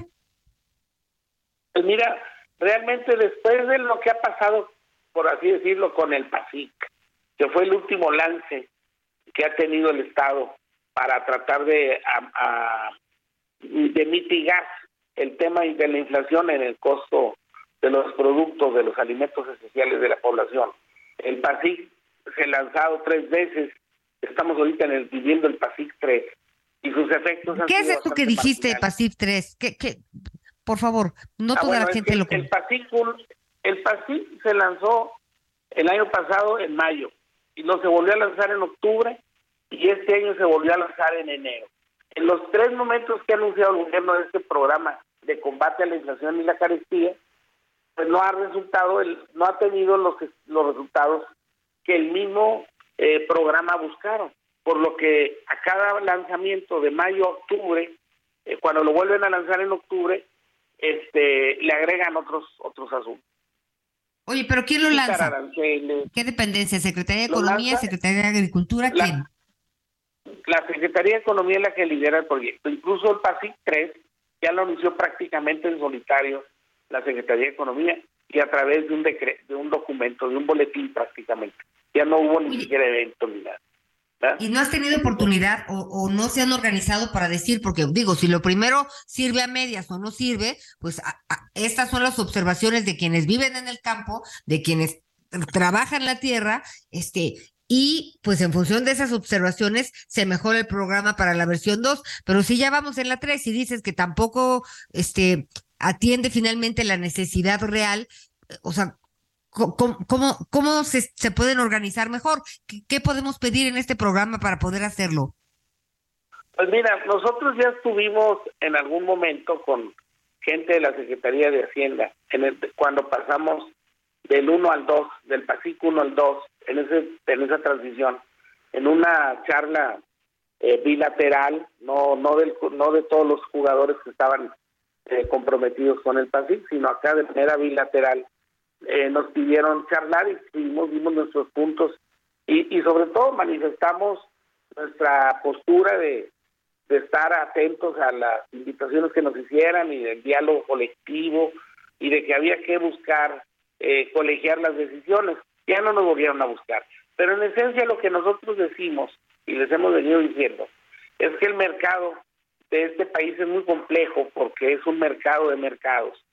Pues mira, realmente después de lo que ha pasado, por así decirlo, con el PASIC, que fue el último lance que ha tenido el Estado para tratar de, a- a- de mitigar el tema de la inflación en el costo de los productos, de los alimentos esenciales de la población. El PASIC se ha lanzado tres veces, estamos ahorita en el, viviendo el PASIC 3 y sus efectos... ¿Qué es esto que dijiste, PASIC 3? ¿Qué, qué? Por favor, no Ah, toda bueno, la es gente que lo el PASIC, el PASIC se lanzó el año pasado en mayo y no se volvió a lanzar en octubre y este año se volvió a lanzar en enero. En los tres momentos que ha anunciado el gobierno de este programa de combate a la inflación y la carestía, pues no ha resultado, no ha tenido los, los resultados que el mismo eh, programa buscaron. Por lo que a cada lanzamiento de mayo a octubre, eh, cuando lo vuelven a lanzar en octubre, este, le agregan otros otros asuntos. Oye, pero ¿quién lo lanza? ¿Qué dependencia? ¿Secretaría de Economía, lanza Secretaría de Agricultura? la- ¿Quién? La Secretaría de Economía es la que lidera el proyecto. Incluso el PASIC 3 ya lo anunció prácticamente en solitario la Secretaría de Economía y a través de un decre- de un documento, de un boletín prácticamente. Ya no hubo ni siquiera evento ni nada. ¿Y no has tenido oportunidad o, no se han organizado para decir? Porque digo, si lo primero sirve a medias o no sirve, pues estas son las observaciones de quienes viven en el campo, de quienes trabajan la tierra, este, y pues en función de esas observaciones se mejora el programa para la versión 2, pero si ya vamos en la 3 y dices que tampoco este atiende finalmente la necesidad real, eh, o sea, ¿cómo, cómo, cómo se, se pueden organizar mejor? ¿Qué, qué podemos pedir en este programa para poder hacerlo? Pues mira, nosotros ya estuvimos en algún momento con gente de la Secretaría de Hacienda en el- cuando pasamos del 1 al 2, del PASIC 1 al 2, en, ese, en esa transición, en una charla eh, bilateral, no no del, no de todos los jugadores que estaban eh, comprometidos con el PASIC, sino acá de manera bilateral, eh, nos pidieron charlar y estuvimos, dimos nuestros puntos y, sobre todo manifestamos nuestra postura de, de estar atentos a las invitaciones que nos hicieran y del diálogo colectivo y de que había que buscar eh, colegiar las decisiones. Ya no nos volvieron a buscar. Pero en esencia lo que nosotros decimos y les hemos venido diciendo es que el mercado de este país es muy complejo porque es un mercado de mercados.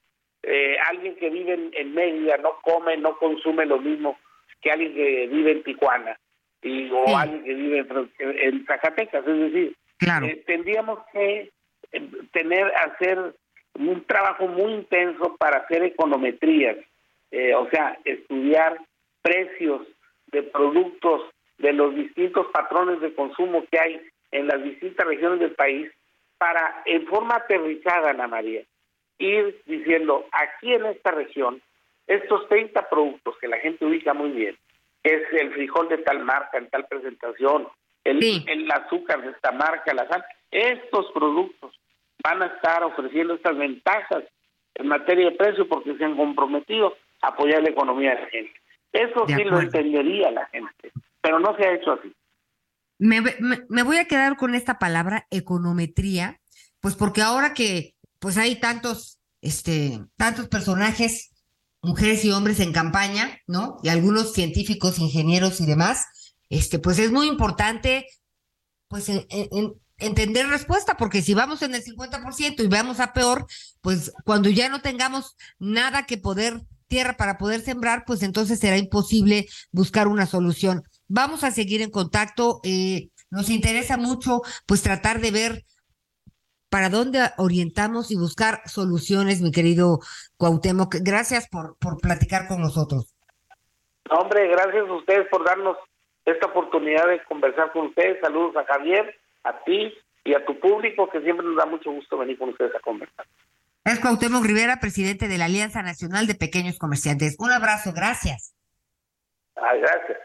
Eh, alguien que vive en, en Mérida no come, no consume lo mismo que alguien que vive en Tijuana y, o Sí. alguien que vive en, Zacatecas. Es decir, Claro. eh, tendríamos que eh, tener, hacer un trabajo muy intenso para hacer econometrías, eh, o sea, estudiar precios de productos de los distintos patrones de consumo que hay en las distintas regiones del país para, en forma aterrizada, Ana María, ir diciendo, aquí en esta región, estos 30 productos que la gente ubica muy bien, es el frijol de tal marca, en tal presentación, el, el azúcar de esta marca, la sal, estos productos van a estar ofreciendo estas ventajas en materia de precio porque se han comprometido a apoyar la economía de la gente. Eso sí lo entendería la gente, pero no se ha hecho así. Me, me- me voy a quedar con esta palabra econometría, pues porque ahora que pues hay tantos, este, tantos personajes, mujeres y hombres en campaña, ¿no? Y algunos científicos, ingenieros y demás, este, pues es muy importante, pues en- en- en- entender respuesta, porque si vamos en el 50% y vamos a peor, pues cuando ya no tengamos nada que poder, tierra para poder sembrar, pues entonces será imposible buscar una solución. Vamos a seguir en contacto. eh, nos interesa mucho, pues, tratar de ver para dónde orientamos y buscar soluciones, mi querido Cuauhtémoc. Gracias por, por platicar con nosotros. No, Hombre, gracias a ustedes por darnos esta oportunidad de conversar con ustedes. Saludos a Javier, a ti y a tu público, que siempre nos da mucho gusto venir con ustedes a conversar. Es Cuauhtémoc Rivera, presidente de la Alianza Nacional de Pequeños Comerciantes. Un abrazo, gracias. Ay, gracias.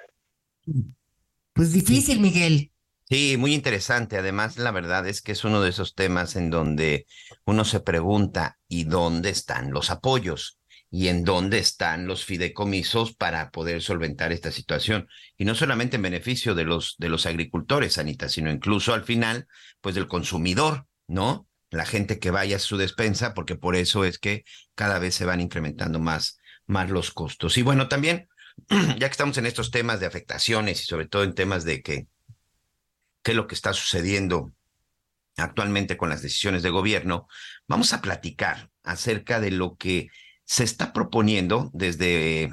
Pues difícil, Miguel. Sí, muy interesante. Además, la verdad es que es uno de esos temas en donde uno se pregunta, ¿y dónde están los apoyos? ¿Y en dónde están los fideicomisos para poder solventar esta situación? Y no solamente en beneficio de los, de los agricultores, Anita, sino incluso al final, pues del consumidor, ¿no? La gente que vaya a su despensa, porque por eso es que cada vez se van incrementando más, más los costos. Y bueno, también, ya que estamos en estos temas de afectaciones y sobre todo en temas de que qué es lo que está sucediendo actualmente con las decisiones de gobierno, vamos a platicar acerca de lo que se está proponiendo desde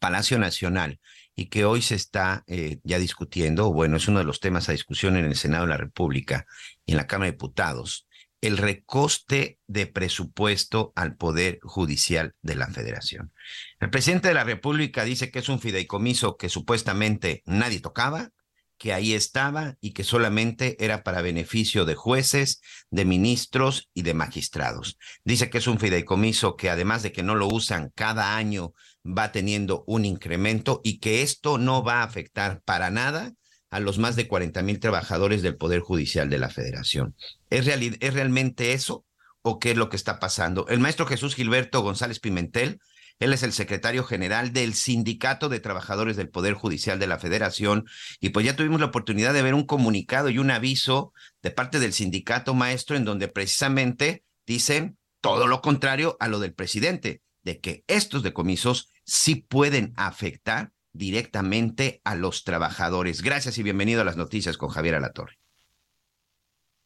Palacio Nacional y que hoy se está eh, ya discutiendo, bueno, es uno de los temas a discusión en el Senado de la República y en la Cámara de Diputados, el recoste de presupuesto al Poder Judicial de la Federación. El presidente de la República dice que es un fideicomiso que supuestamente nadie tocaba, que ahí estaba y que solamente era para beneficio de jueces, de ministros y de magistrados. Dice que es un fideicomiso que además de que no lo usan cada año va teniendo un incremento y que esto no va a afectar para nada a los más de 40 mil trabajadores del Poder Judicial de la Federación. ¿Es, ¿Es realmente eso o qué es lo que está pasando? El maestro Jesús Gilberto González Pimentel él es el secretario general del Sindicato de Trabajadores del Poder Judicial de la Federación. Y pues ya tuvimos la oportunidad de ver un comunicado y un aviso de parte del sindicato maestro en donde precisamente dicen todo lo contrario a lo del presidente, de que estos decomisos sí pueden afectar directamente a los trabajadores. Gracias y bienvenido a las noticias con Javier Alatorre.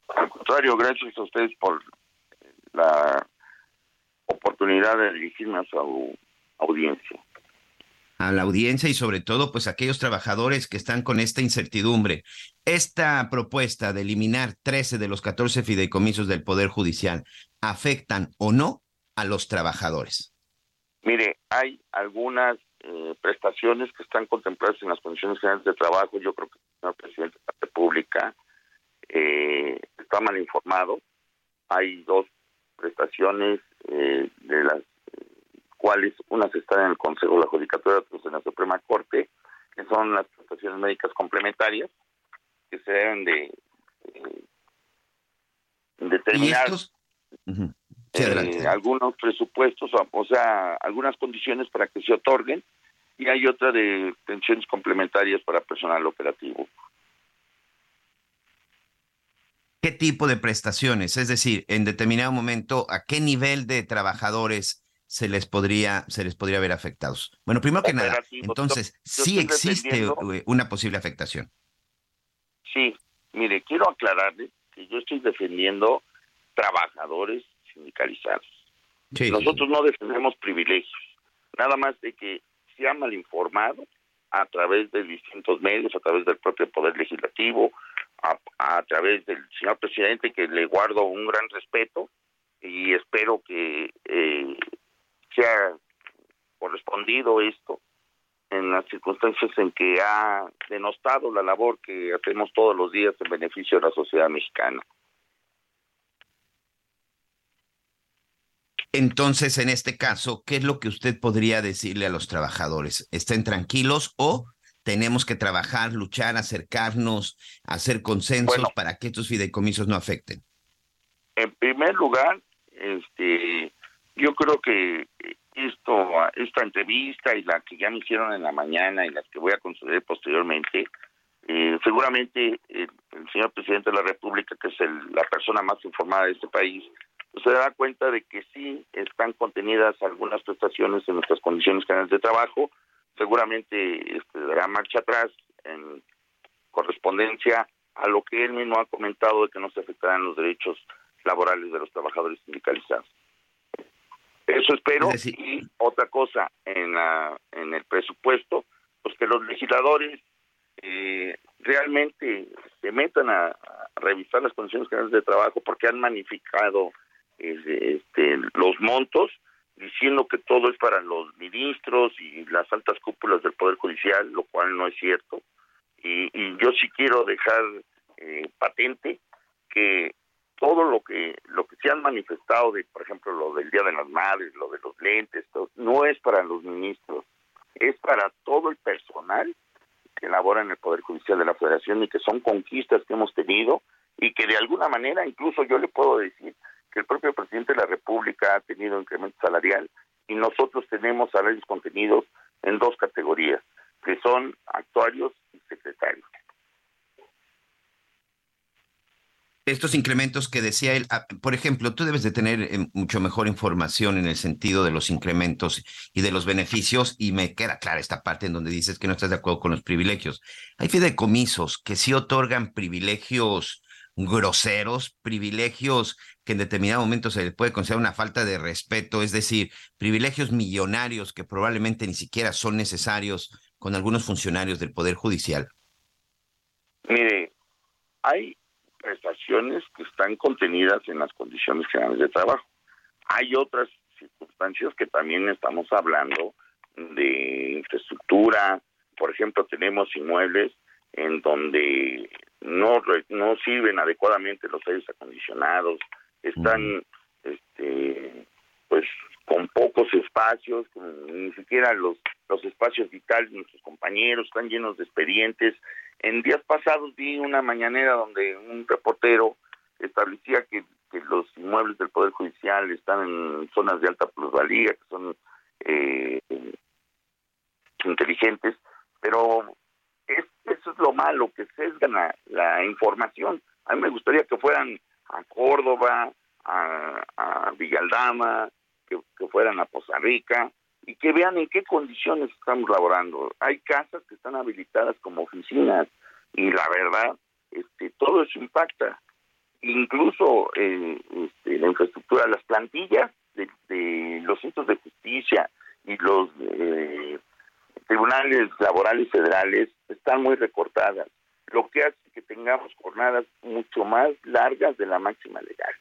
Al contrario, gracias a ustedes por la oportunidad de dirigirme a su audiencia. A la audiencia y sobre todo, pues aquellos trabajadores que están con esta incertidumbre. Esta propuesta de eliminar 13 de los 14 fideicomisos del Poder Judicial, ¿afectan o no a los trabajadores? Mire, hay algunas eh, prestaciones que están contempladas en las condiciones generales de trabajo. Yo creo que el señor presidente de la República eh, está mal informado. Hay dos prestaciones eh, de las cuales unas están en el Consejo de la Judicatura, otras en la Suprema Corte, que son las prestaciones médicas complementarias, que se deben de eh, determinar eh, algunos presupuestos, o sea, algunas condiciones para que se otorguen, y hay otra de pensiones complementarias para personal operativo. Qué tipo de prestaciones, es decir, en determinado momento, a qué nivel de trabajadores se les podría, se les podría ver afectados. Bueno, primero que nada, entonces, sí existe eh, una posible afectación. Sí, mire, quiero aclararle que yo estoy defendiendo trabajadores sindicalizados. Nosotros no defendemos privilegios, nada más de que se ha mal informado a través de distintos medios, a través del propio Poder Legislativo, a, través del señor presidente, que le guardo un gran respeto y espero que eh, sea correspondido esto en las circunstancias en que ha denostado la labor que hacemos todos los días en beneficio de la sociedad mexicana. Entonces, en este caso, ¿qué es lo que usted podría decirle a los trabajadores? ¿Estén tranquilos o tenemos que trabajar, luchar, acercarnos, hacer consensos para que estos fideicomisos no afecten? En primer lugar, este, yo creo que esto, esta entrevista y la que ya me hicieron en la mañana y las que voy a conceder posteriormente, eh, seguramente el, señor presidente de la República, que es la persona más informada de este país, pues se dará cuenta de que sí están contenidas algunas prestaciones en nuestras condiciones generales de trabajo, seguramente este, dará marcha atrás en correspondencia a lo que él mismo ha comentado de que no se afectarán los derechos laborales de los trabajadores sindicalizados. Eso espero. Y otra cosa, en, la, en el presupuesto, pues que los legisladores eh, realmente se metan a, revisar las condiciones generales de trabajo porque han magnificado este, los montos diciendo que todo es para los ministros y las altas cúpulas del Poder Judicial, lo cual no es cierto. Y, yo sí quiero dejar eh, patente que todo lo que lo que se han manifestado de por ejemplo lo del día de las madres lo de los lentes no es para los ministros es para todo el personal que labora en el poder judicial de la Federación y que son conquistas que hemos tenido y que de alguna manera incluso yo le puedo decir que el propio presidente de la República ha tenido incremento salarial y nosotros tenemos salarios contenidos en dos categorías, que son actuarios y secretarios. Estos incrementos que decía él, ah, por ejemplo, tú debes de tener eh, mucho mejor información en el sentido de los incrementos y de los beneficios, y me queda clara esta parte en donde dices que no estás de acuerdo con los privilegios. Hay fideicomisos que sí otorgan privilegios groseros, privilegios que en determinado momento se les puede considerar una falta de respeto, es decir, privilegios millonarios que probablemente ni siquiera son necesarios con algunos funcionarios del Poder Judicial? Mire, hay prestaciones que están contenidas en las condiciones generales de trabajo. Hay otras circunstancias que también estamos hablando de infraestructura. Por ejemplo, tenemos inmuebles en donde no no sirven adecuadamente los aires acondicionados, están este pues con pocos espacios, ni siquiera los los espacios vitales de nuestros compañeros están llenos de expedientes. En días pasados vi una mañanera donde un reportero establecía que, que los inmuebles del Poder Judicial están en zonas de alta plusvalía, que son eh, inteligentes, pero eso es lo malo, que sesgan la, la información. A mí me gustaría que fueran a Córdoba, a, a Villaldama, que, que, fueran a Poza Rica y que vean en qué condiciones estamos laborando. Hay casas que están habilitadas como oficinas y la verdad, este, todo eso impacta. Incluso eh, este, la infraestructura, las plantillas de, de, los centros de justicia y los eh, tribunales laborales federales están muy recortadas, lo que hace que tengamos jornadas mucho más largas de la máxima legal.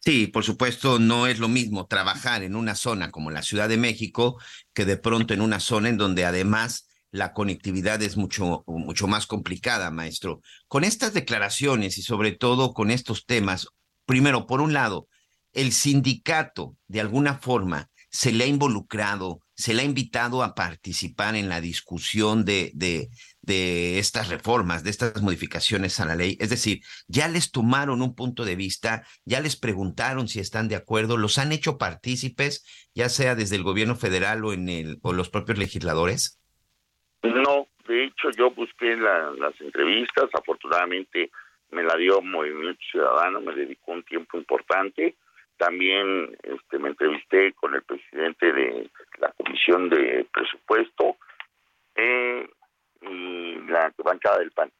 Sí, por supuesto, no es lo mismo trabajar en una zona como la Ciudad de México que de pronto en una zona en donde además la conectividad es mucho, mucho más complicada, maestro. Con estas declaraciones y sobre todo con estos temas, primero, por un lado, el sindicato de alguna forma se le ha involucrado, se le ha invitado a participar en la discusión de, de, de, estas reformas, de estas modificaciones a la ley. Es decir, ya les tomaron un punto de vista, ya les preguntaron si están de acuerdo, los han hecho partícipes, ya sea desde el gobierno federal o, en el, o los propios legisladores. No, de hecho yo busqué la, las entrevistas, afortunadamente me la dio Movimiento Ciudadano, me dedicó un tiempo importante también este, me entrevisté con el presidente de la Comisión de Presupuesto eh, y la bancada del PAN.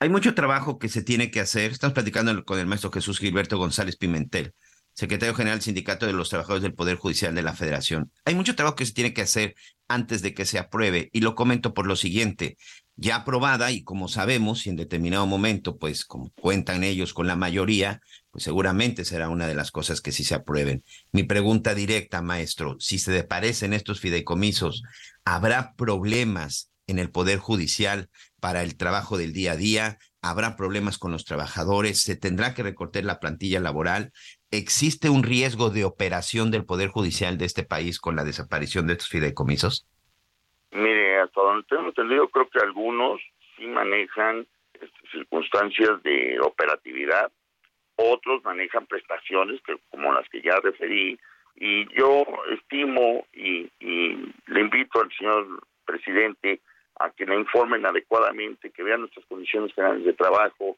Hay mucho trabajo que se tiene que hacer. Estamos platicando con el maestro Jesús Gilberto González Pimentel, secretario general del Sindicato de los Trabajadores del Poder Judicial de la Federación. Hay mucho trabajo que se tiene que hacer antes de que se apruebe y lo comento por lo siguiente ya aprobada y como sabemos, si en determinado momento, pues como cuentan ellos con la mayoría, pues seguramente será una de las cosas que sí se aprueben. Mi pregunta directa, maestro, si se parecen estos fideicomisos, ¿habrá problemas en el Poder Judicial para el trabajo del día a día? ¿Habrá problemas con los trabajadores? ¿Se tendrá que recortar la plantilla laboral? ¿Existe un riesgo de operación del Poder Judicial de este país con la desaparición de estos fideicomisos? Mire, hasta donde tengo entendido, creo que algunos sí manejan este, circunstancias de operatividad, otros manejan prestaciones que, como las que ya referí, y yo estimo y, y le invito al señor presidente a que le informen adecuadamente, que vean nuestras condiciones generales de trabajo.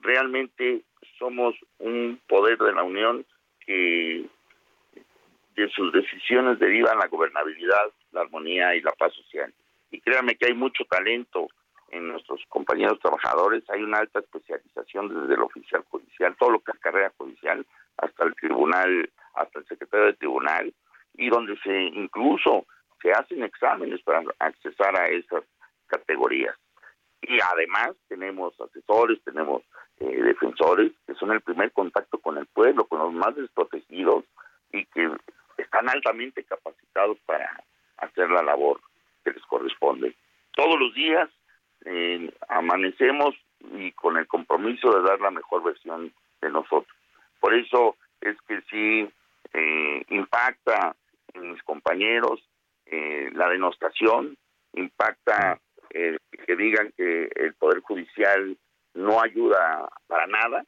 Realmente somos un poder de la Unión que de sus decisiones derivan la gobernabilidad, la armonía y la paz social. Y créanme que hay mucho talento en nuestros compañeros trabajadores, hay una alta especialización desde el oficial judicial, todo lo que es carrera judicial, hasta el tribunal, hasta el secretario del tribunal, y donde se incluso se hacen exámenes para accesar a esas categorías. Y además tenemos asesores, tenemos eh, defensores, que son el primer contacto con el pueblo, con los más desprotegidos, y que están altamente capacitados para hacer la labor que les corresponde. Todos los días eh, amanecemos y con el compromiso de dar la mejor versión de nosotros. Por eso es que sí eh, impacta en mis compañeros eh, la denostación, impacta que digan que el Poder Judicial no ayuda para nada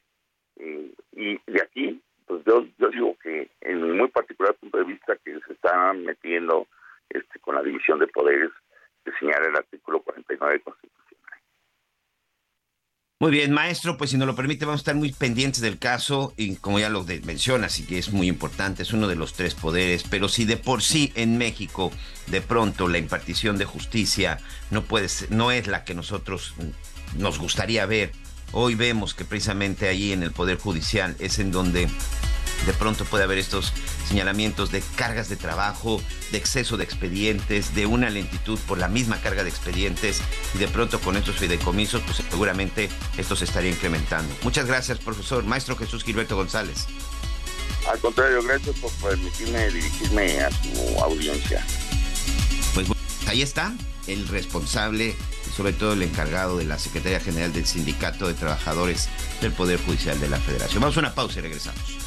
y de aquí pues yo, yo digo que en mi muy particular punto de vista que se están metiendo este, con la división de poderes que señala el artículo 49 constitucional. Muy bien, maestro, pues si nos lo permite, vamos a estar muy pendientes del caso y como ya lo de, mencionas y que es muy importante, es uno de los tres poderes, pero si de por sí en México de pronto la impartición de justicia no puede ser, no es la que nosotros nos gustaría ver, hoy vemos que precisamente ahí en el Poder Judicial es en donde de pronto puede haber estos señalamientos de cargas de trabajo, de exceso de expedientes, de una lentitud por la misma carga de expedientes y de pronto con estos fideicomisos pues seguramente esto se estaría incrementando. Muchas gracias profesor, maestro Jesús Gilberto González. Al contrario, gracias por permitirme dirigirme a su audiencia. Pues ahí está el responsable y sobre todo el encargado de la Secretaría General del Sindicato de Trabajadores del Poder Judicial de la Federación. Vamos a una pausa y regresamos.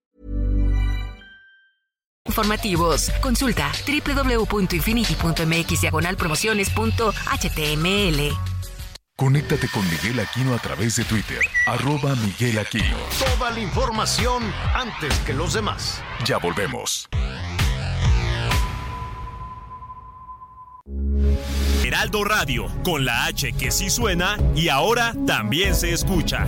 Informativos. Consulta www.infinity.mx diagonal promociones.html. Conéctate con Miguel Aquino a través de Twitter, arroba Miguel Aquino. Toda la información antes que los demás. Ya volvemos. Heraldo Radio, con la H que sí suena y ahora también se escucha.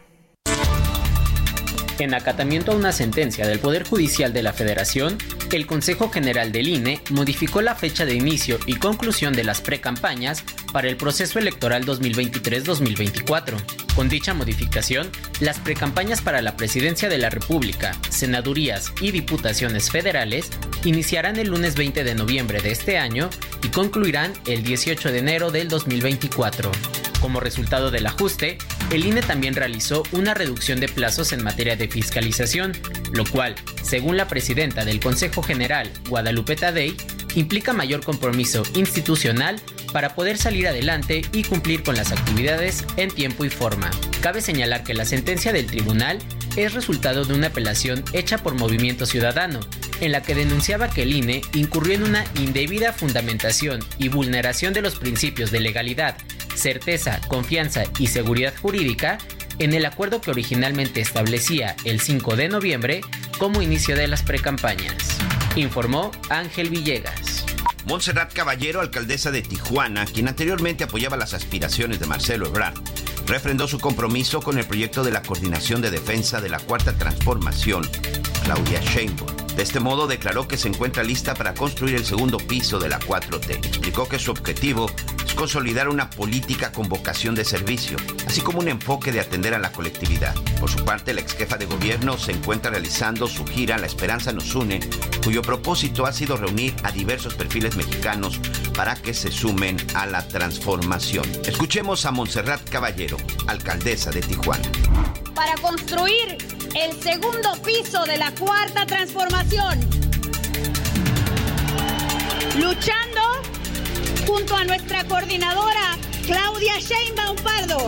En acatamiento a una sentencia del Poder Judicial de la Federación, el Consejo General del INE modificó la fecha de inicio y conclusión de las precampañas para el proceso electoral 2023-2024. Con dicha modificación, las precampañas para la presidencia de la República, senadurías y diputaciones federales iniciarán el lunes 20 de noviembre de este año y concluirán el 18 de enero del 2024. Como resultado del ajuste, el INE también realizó una reducción de plazos en materia de fiscalización, lo cual, según la presidenta del Consejo General, Guadalupe Tadei, implica mayor compromiso institucional para poder salir adelante y cumplir con las actividades en tiempo y forma. Cabe señalar que la sentencia del tribunal es resultado de una apelación hecha por Movimiento Ciudadano, en la que denunciaba que el INE incurrió en una indebida fundamentación y vulneración de los principios de legalidad, certeza, confianza y seguridad jurídica en el acuerdo que originalmente establecía el 5 de noviembre como inicio de las precampañas, informó Ángel Villegas. Montserrat Caballero, alcaldesa de Tijuana, quien anteriormente apoyaba las aspiraciones de Marcelo Ebrard, refrendó su compromiso con el proyecto de la Coordinación de Defensa de la Cuarta Transformación, Claudia Sheinbaum. De este modo declaró que se encuentra lista para construir el segundo piso de la 4T. Explicó que su objetivo es consolidar una política con vocación de servicio, así como un enfoque de atender a la colectividad. Por su parte, la ex jefa de gobierno se encuentra realizando su gira La Esperanza nos une, cuyo propósito ha sido reunir a diversos perfiles mexicanos para que se sumen a la transformación. Escuchemos a Montserrat Caballero, alcaldesa de Tijuana. Para construir el segundo piso de la cuarta transformación. Luchando junto a nuestra coordinadora Claudia Sheinbaum Pardo.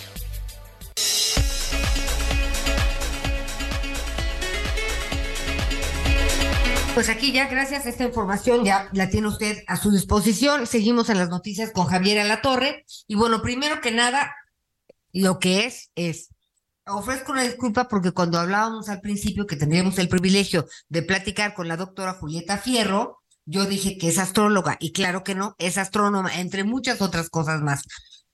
Pues aquí ya, gracias a esta información, ya la tiene usted a su disposición. Seguimos en las noticias con Javier Alatorre. Y bueno, primero que nada, lo que es, es, ofrezco una disculpa porque cuando hablábamos al principio que tendríamos el privilegio de platicar con la doctora Julieta Fierro, yo dije que es astróloga y claro que no, es astrónoma, entre muchas otras cosas más.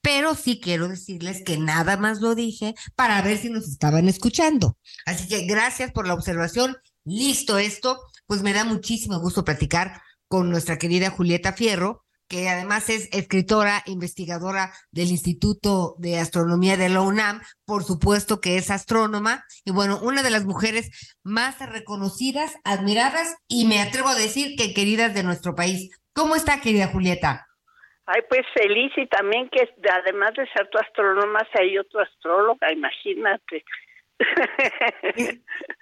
Pero sí quiero decirles que nada más lo dije para ver si nos estaban escuchando. Así que gracias por la observación. Listo esto, pues me da muchísimo gusto platicar con nuestra querida Julieta Fierro, que además es escritora, investigadora del Instituto de Astronomía de la UNAM, por supuesto que es astrónoma, y bueno, una de las mujeres más reconocidas, admiradas y me atrevo a decir que queridas de nuestro país. ¿Cómo está, querida Julieta? Ay, pues feliz y también que además de ser tu astrónoma, hay otro astróloga, imagínate.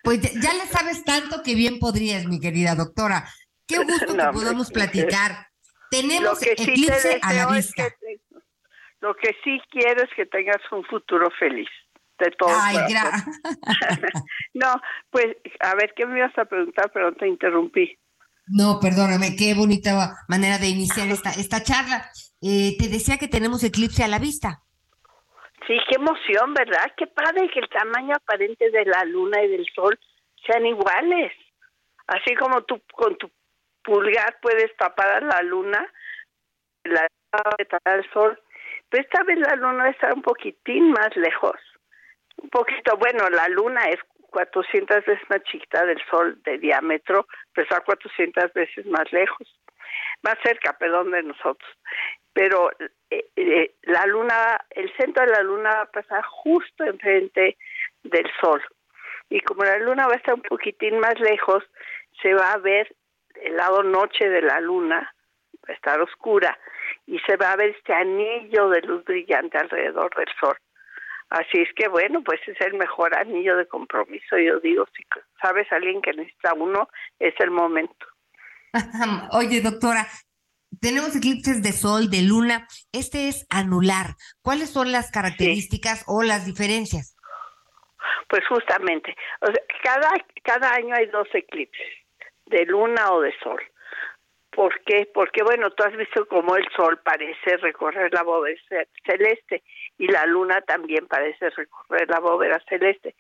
Pues ya le sabes tanto que bien podrías, mi querida doctora. Qué gusto que podamos platicar. Tenemos eclipse a la vista. lo que sí quiero es que tengas un futuro feliz. De todo. Ay, no, pues, a ver, ¿qué me ibas a preguntar? Pero te interrumpí. No, perdóname, qué bonita manera de iniciar esta, esta charla. Eh, te decía que tenemos eclipse a la vista. Sí, qué emoción, ¿verdad? Qué padre que el tamaño aparente de la luna y del sol sean iguales. Así como tú con tu pulgar puedes tapar a la luna, la tapar al sol, pero esta vez la luna está un poquitín más lejos. Un poquito, bueno, la luna es 400 veces más chiquita del sol de diámetro, pero está 400 veces más lejos, más cerca, perdón, de nosotros pero eh, eh, la luna, el centro de la luna va a pasar justo enfrente del sol. Y como la luna va a estar un poquitín más lejos, se va a ver el lado noche de la luna, va a estar oscura, y se va a ver este anillo de luz brillante alrededor del sol. Así es que bueno, pues es el mejor anillo de compromiso. Yo digo, si sabes alguien que necesita uno, es el momento. Oye, doctora, tenemos eclipses de sol, de luna. Este es anular. ¿Cuáles son las características o las diferencias? Pues justamente, cada, cada año hay dos eclipses, de luna o de sol. ¿Por qué? Porque, bueno, tú has visto cómo el sol parece recorrer la bóveda celeste y la luna también parece recorrer la bóveda celeste,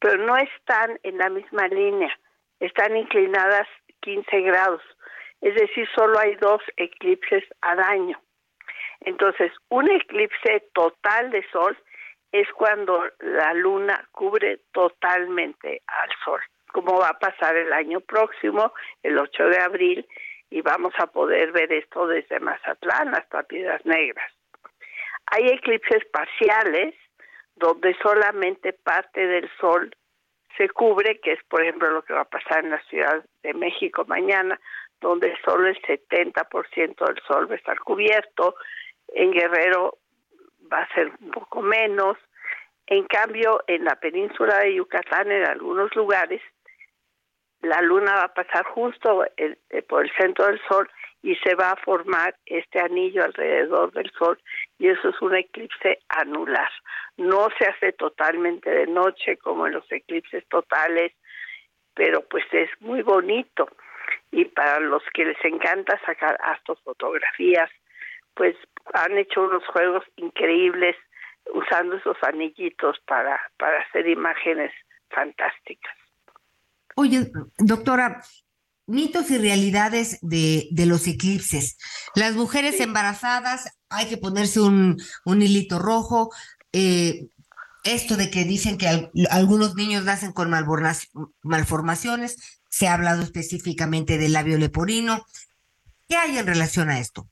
pero no están en la misma línea, están inclinadas 15 grados es decir, solo hay dos eclipses al año. Entonces, un eclipse total de sol es cuando la luna cubre totalmente al sol, como va a pasar el año próximo, el 8 de abril, y vamos a poder ver esto desde Mazatlán hasta Piedras Negras. Hay eclipses parciales donde solamente parte del sol se cubre, que es por ejemplo lo que va a pasar en la Ciudad de México mañana, donde solo el 70% del sol va a estar cubierto, en Guerrero va a ser un poco menos, en cambio en la península de Yucatán, en algunos lugares, la luna va a pasar justo eh, por el centro del sol y se va a formar este anillo alrededor del sol y eso es un eclipse anular. No se hace totalmente de noche como en los eclipses totales, pero pues es muy bonito y para los que les encanta sacar astrofotografías, pues han hecho unos juegos increíbles usando esos anillitos para, para hacer imágenes fantásticas. Oye, doctora, mitos y realidades de, de los eclipses. Las mujeres embarazadas hay que ponerse un, un hilito rojo. Eh, esto de que dicen que algunos niños nacen con malformaciones, se ha hablado específicamente del labio leporino. ¿Qué hay en relación a esto?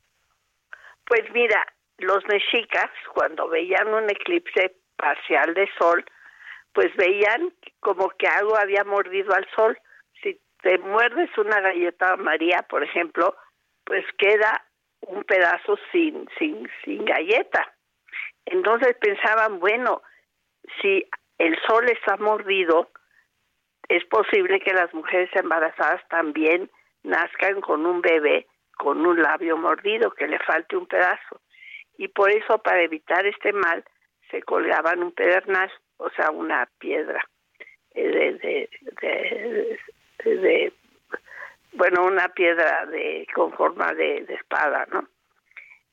Pues mira, los mexicas, cuando veían un eclipse parcial de sol, pues veían como que algo había mordido al sol. Si te muerdes una galleta María, por ejemplo, pues queda un pedazo sin, sin, sin galleta. Entonces pensaban, bueno, si el sol está mordido, es posible que las mujeres embarazadas también nazcan con un bebé con un labio mordido, que le falte un pedazo. Y por eso, para evitar este mal, se colgaban un pedernal, o sea, una piedra eh, de, de, bueno, una piedra de con forma de, de espada, ¿no?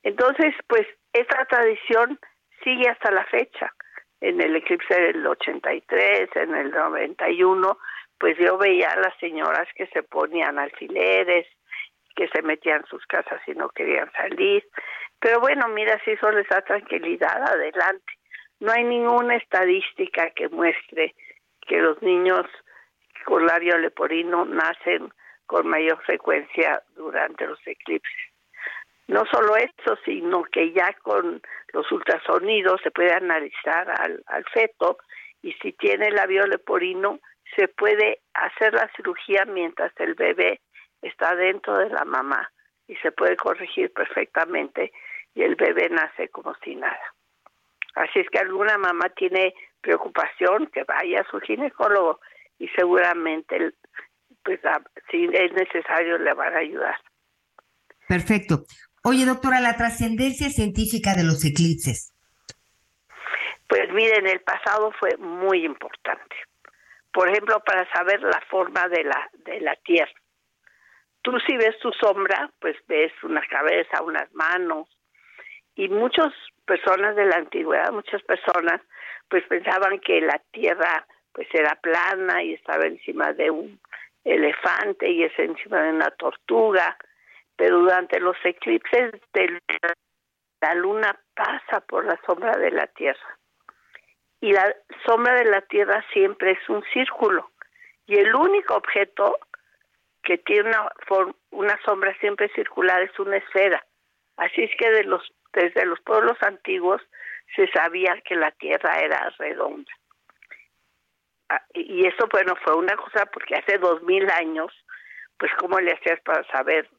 Entonces, pues esta tradición sigue hasta la fecha. En el eclipse del 83, en el 91, pues yo veía a las señoras que se ponían alfileres, que se metían en sus casas y no querían salir. Pero bueno, mira, si eso les da tranquilidad, adelante. No hay ninguna estadística que muestre que los niños con labio leporino nacen con mayor frecuencia durante los eclipses. No solo eso, sino que ya con los ultrasonidos se puede analizar al, al feto y si tiene labio leporino se puede hacer la cirugía mientras el bebé está dentro de la mamá y se puede corregir perfectamente y el bebé nace como si nada. Así es que alguna mamá tiene preocupación que vaya a su ginecólogo y seguramente pues si es necesario le van a ayudar. Perfecto. Oye, doctora, la trascendencia científica de los eclipses. Pues miren, el pasado fue muy importante. Por ejemplo, para saber la forma de la de la Tierra. Tú si ves tu sombra, pues ves una cabeza, unas manos. Y muchas personas de la antigüedad, muchas personas, pues pensaban que la Tierra pues era plana y estaba encima de un elefante y es encima de una tortuga, pero durante los eclipses de la luna pasa por la sombra de la Tierra. Y la sombra de la Tierra siempre es un círculo. Y el único objeto que tiene una, una sombra siempre circular es una esfera. Así es que de los, desde los pueblos antiguos se sabía que la Tierra era redonda. Ah, y eso, bueno, fue una cosa porque hace dos mil años, pues cómo le hacías para saber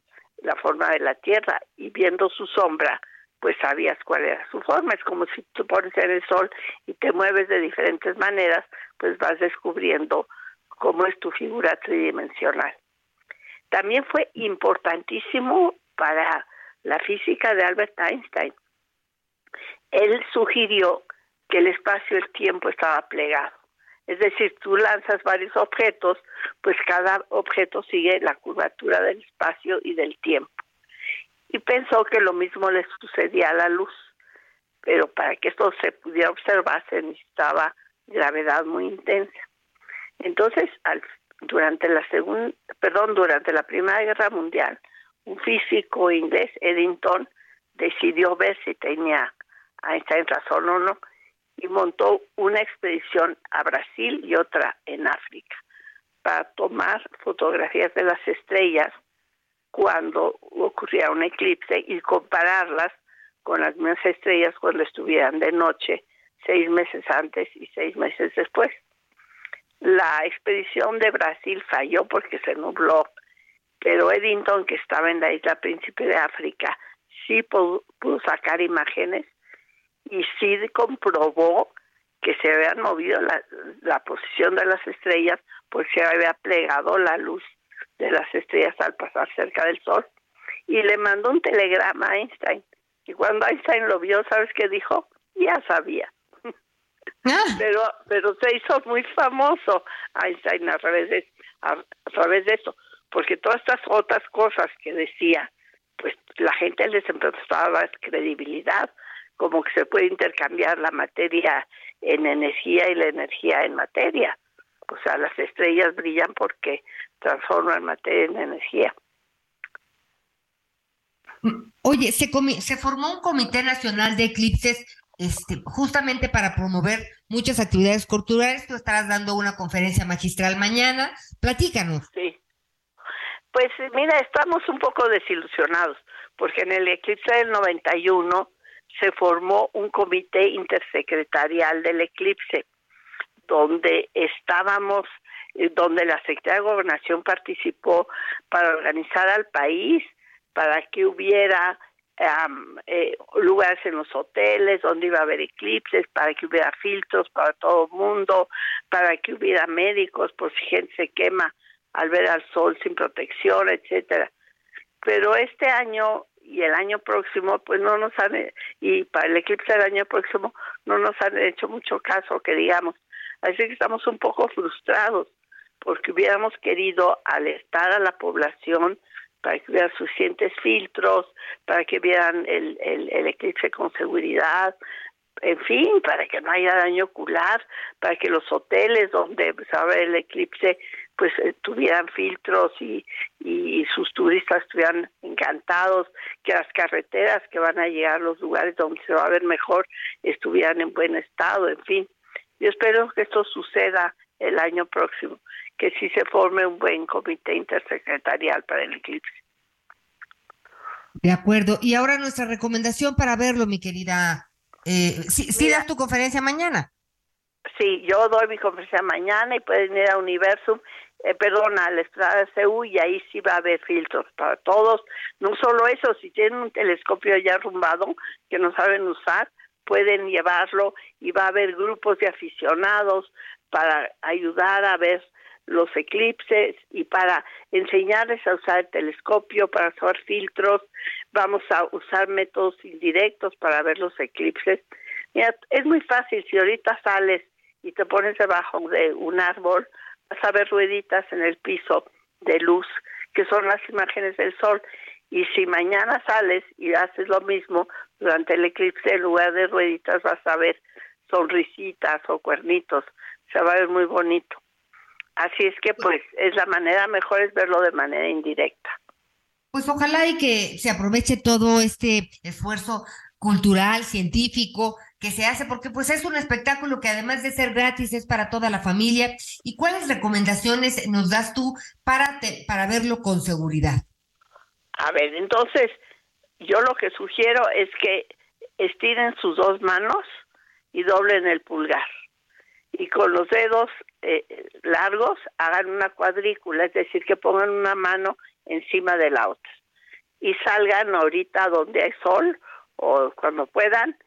la forma de la Tierra y viendo su sombra, pues sabías cuál era su forma. Es como si tú pones en el sol y te mueves de diferentes maneras, pues vas descubriendo cómo es tu figura tridimensional. También fue importantísimo para la física de Albert Einstein. Él sugirió que el espacio y el tiempo estaba plegado. Es decir, tú lanzas varios objetos, pues cada objeto sigue la curvatura del espacio y del tiempo. Y pensó que lo mismo le sucedía a la luz, pero para que esto se pudiera observar se necesitaba gravedad muy intensa. Entonces, durante la segunda, perdón, durante la Primera Guerra Mundial, un físico inglés, Eddington, decidió ver si tenía Einstein razón o no y montó una expedición a Brasil y otra en África para tomar fotografías de las estrellas cuando ocurría un eclipse y compararlas con las mismas estrellas cuando estuvieran de noche seis meses antes y seis meses después. La expedición de Brasil falló porque se nubló, pero Eddington, que estaba en la isla Príncipe de África, sí pudo, pudo sacar imágenes y sí comprobó que se había movido la, la posición de las estrellas porque se había plegado la luz de las estrellas al pasar cerca del Sol. Y le mandó un telegrama a Einstein. Y cuando Einstein lo vio, ¿sabes qué dijo? Ya sabía. Ah. Pero, pero se hizo muy famoso Einstein a través de a, través de eso, porque todas estas otras cosas que decía, pues la gente les empezó a dar credibilidad, como que se puede intercambiar la materia en energía y la energía en materia. O sea, las estrellas brillan porque transforman materia en energía. Oye, se, se formó un Comité Nacional de Eclipses este, justamente para promover muchas actividades culturales. Tú estarás dando una conferencia magistral mañana. Platícanos. Sí. Pues mira, estamos un poco desilusionados, porque en el eclipse del 91 se formó un comité intersecretarial del eclipse, donde estábamos, eh, donde la Secretaría de Gobernación participó para organizar al país, para que hubiera eh, lugares en los hoteles donde iba a haber eclipses, para que hubiera filtros para todo el mundo, para que hubiera médicos por si gente se quema al ver al sol sin protección, etcétera. Pero este año y el año próximo, pues no nos han, y para el eclipse del año próximo, no nos han hecho mucho caso, que digamos. Así que estamos un poco frustrados, porque hubiéramos querido alertar a la población para que hubiera suficientes filtros, para que vieran el, el, eclipse con seguridad, en fin, para que no haya daño ocular, para que los hoteles donde se va el eclipse pues eh, tuvieran filtros y, y sus turistas estuvieran encantados, que las carreteras que van a llegar a los lugares donde se va a ver mejor estuvieran en buen estado, en fin. Yo espero que esto suceda el año próximo, que sí se forme un buen comité intersecretarial para el eclipse. De acuerdo. Y ahora nuestra recomendación para verlo, mi querida. Eh, ¿sí, das tu conferencia mañana? Sí, yo doy mi conferencia mañana y pueden ir a Universum, eh, perdón, a la Estrada CU y ahí sí va a haber filtros para todos. No solo eso, si tienen un telescopio ya arrumbado que no saben usar, pueden llevarlo y va a haber grupos de aficionados para ayudar a ver los eclipses y para enseñarles a usar el telescopio, para usar filtros, vamos a usar métodos indirectos para ver los eclipses. Mira, es muy fácil, si ahorita sales y te pones debajo de un árbol, vas a ver rueditas en el piso de luz, que son las imágenes del sol. Y si mañana sales y haces lo mismo durante el eclipse, en lugar de rueditas vas a ver sonrisitas o cuernitos. Se va a ver muy bonito. Así es que pues es la manera mejor es verlo de manera indirecta. Pues ojalá y que se aproveche todo este esfuerzo cultural, científico que se hace, porque pues es un espectáculo que además de ser gratis es para toda la familia. ¿Y cuáles recomendaciones nos das tú para, para verlo con seguridad? A ver, entonces yo lo que sugiero es que estiren sus dos manos y doblen el pulgar y con los dedos eh, largos hagan una cuadrícula, es decir, que pongan una mano encima de la otra y salgan ahorita donde hay sol o cuando puedan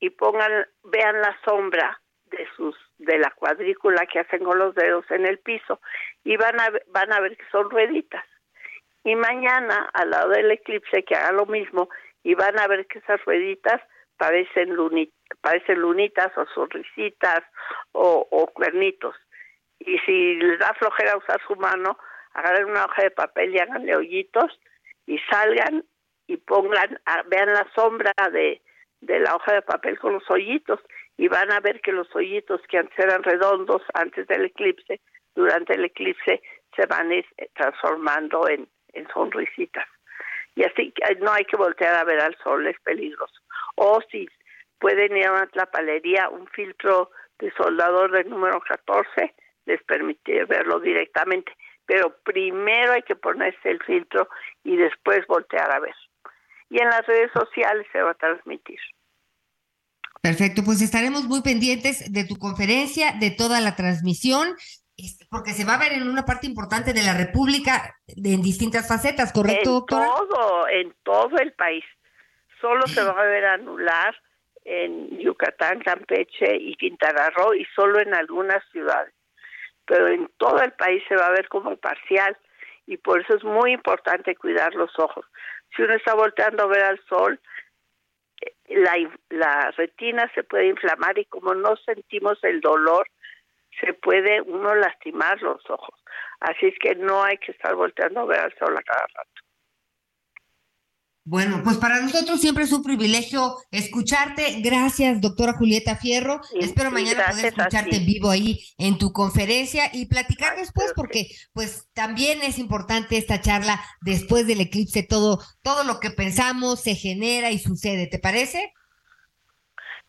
y pongan, vean la sombra de sus de la cuadrícula que hacen con los dedos en el piso y van a van a ver que son rueditas. Y mañana al lado del eclipse que haga lo mismo y van a ver que esas rueditas parecen, parecen lunitas o sonrisitas o, o, cuernitos. Y si les da flojera usar su mano, agarren una hoja de papel y háganle hoyitos y salgan y pongan, vean la sombra de, de la hoja de papel con los hoyitos y van a ver que los hoyitos que antes eran redondos antes del eclipse, durante el eclipse se van transformando en, en sonrisitas. Y así no hay que voltear a ver al sol, es peligroso o si pueden ir a una tlapalería, un filtro de soldador del número 14 les permite verlo directamente. Pero primero hay que ponerse el filtro y después voltear a ver. Y en las redes sociales se va a transmitir. Perfecto, pues estaremos muy pendientes de tu conferencia, de toda la transmisión, este, porque se va a ver en una parte importante de la República en distintas facetas, ¿correcto, doctora? En todo, en todo el país solo se va a ver anular en Yucatán, Campeche y Quintana Roo y solo en algunas ciudades. Pero en todo el país se va a ver como parcial y por eso es muy importante cuidar los ojos. Si uno está volteando a ver al sol, la, la retina se puede inflamar y como no sentimos el dolor, se puede uno lastimar los ojos. Así es que no hay que estar volteando a ver al sol a cada rato. Bueno, pues para nosotros siempre es un privilegio escucharte. Gracias, doctora Julieta Fierro. Espero mañana poder escucharte en vivo ahí en tu conferencia y platicar después, porque pues también es importante esta charla después del eclipse, todo, todo lo que pensamos se genera y sucede. ¿Te parece?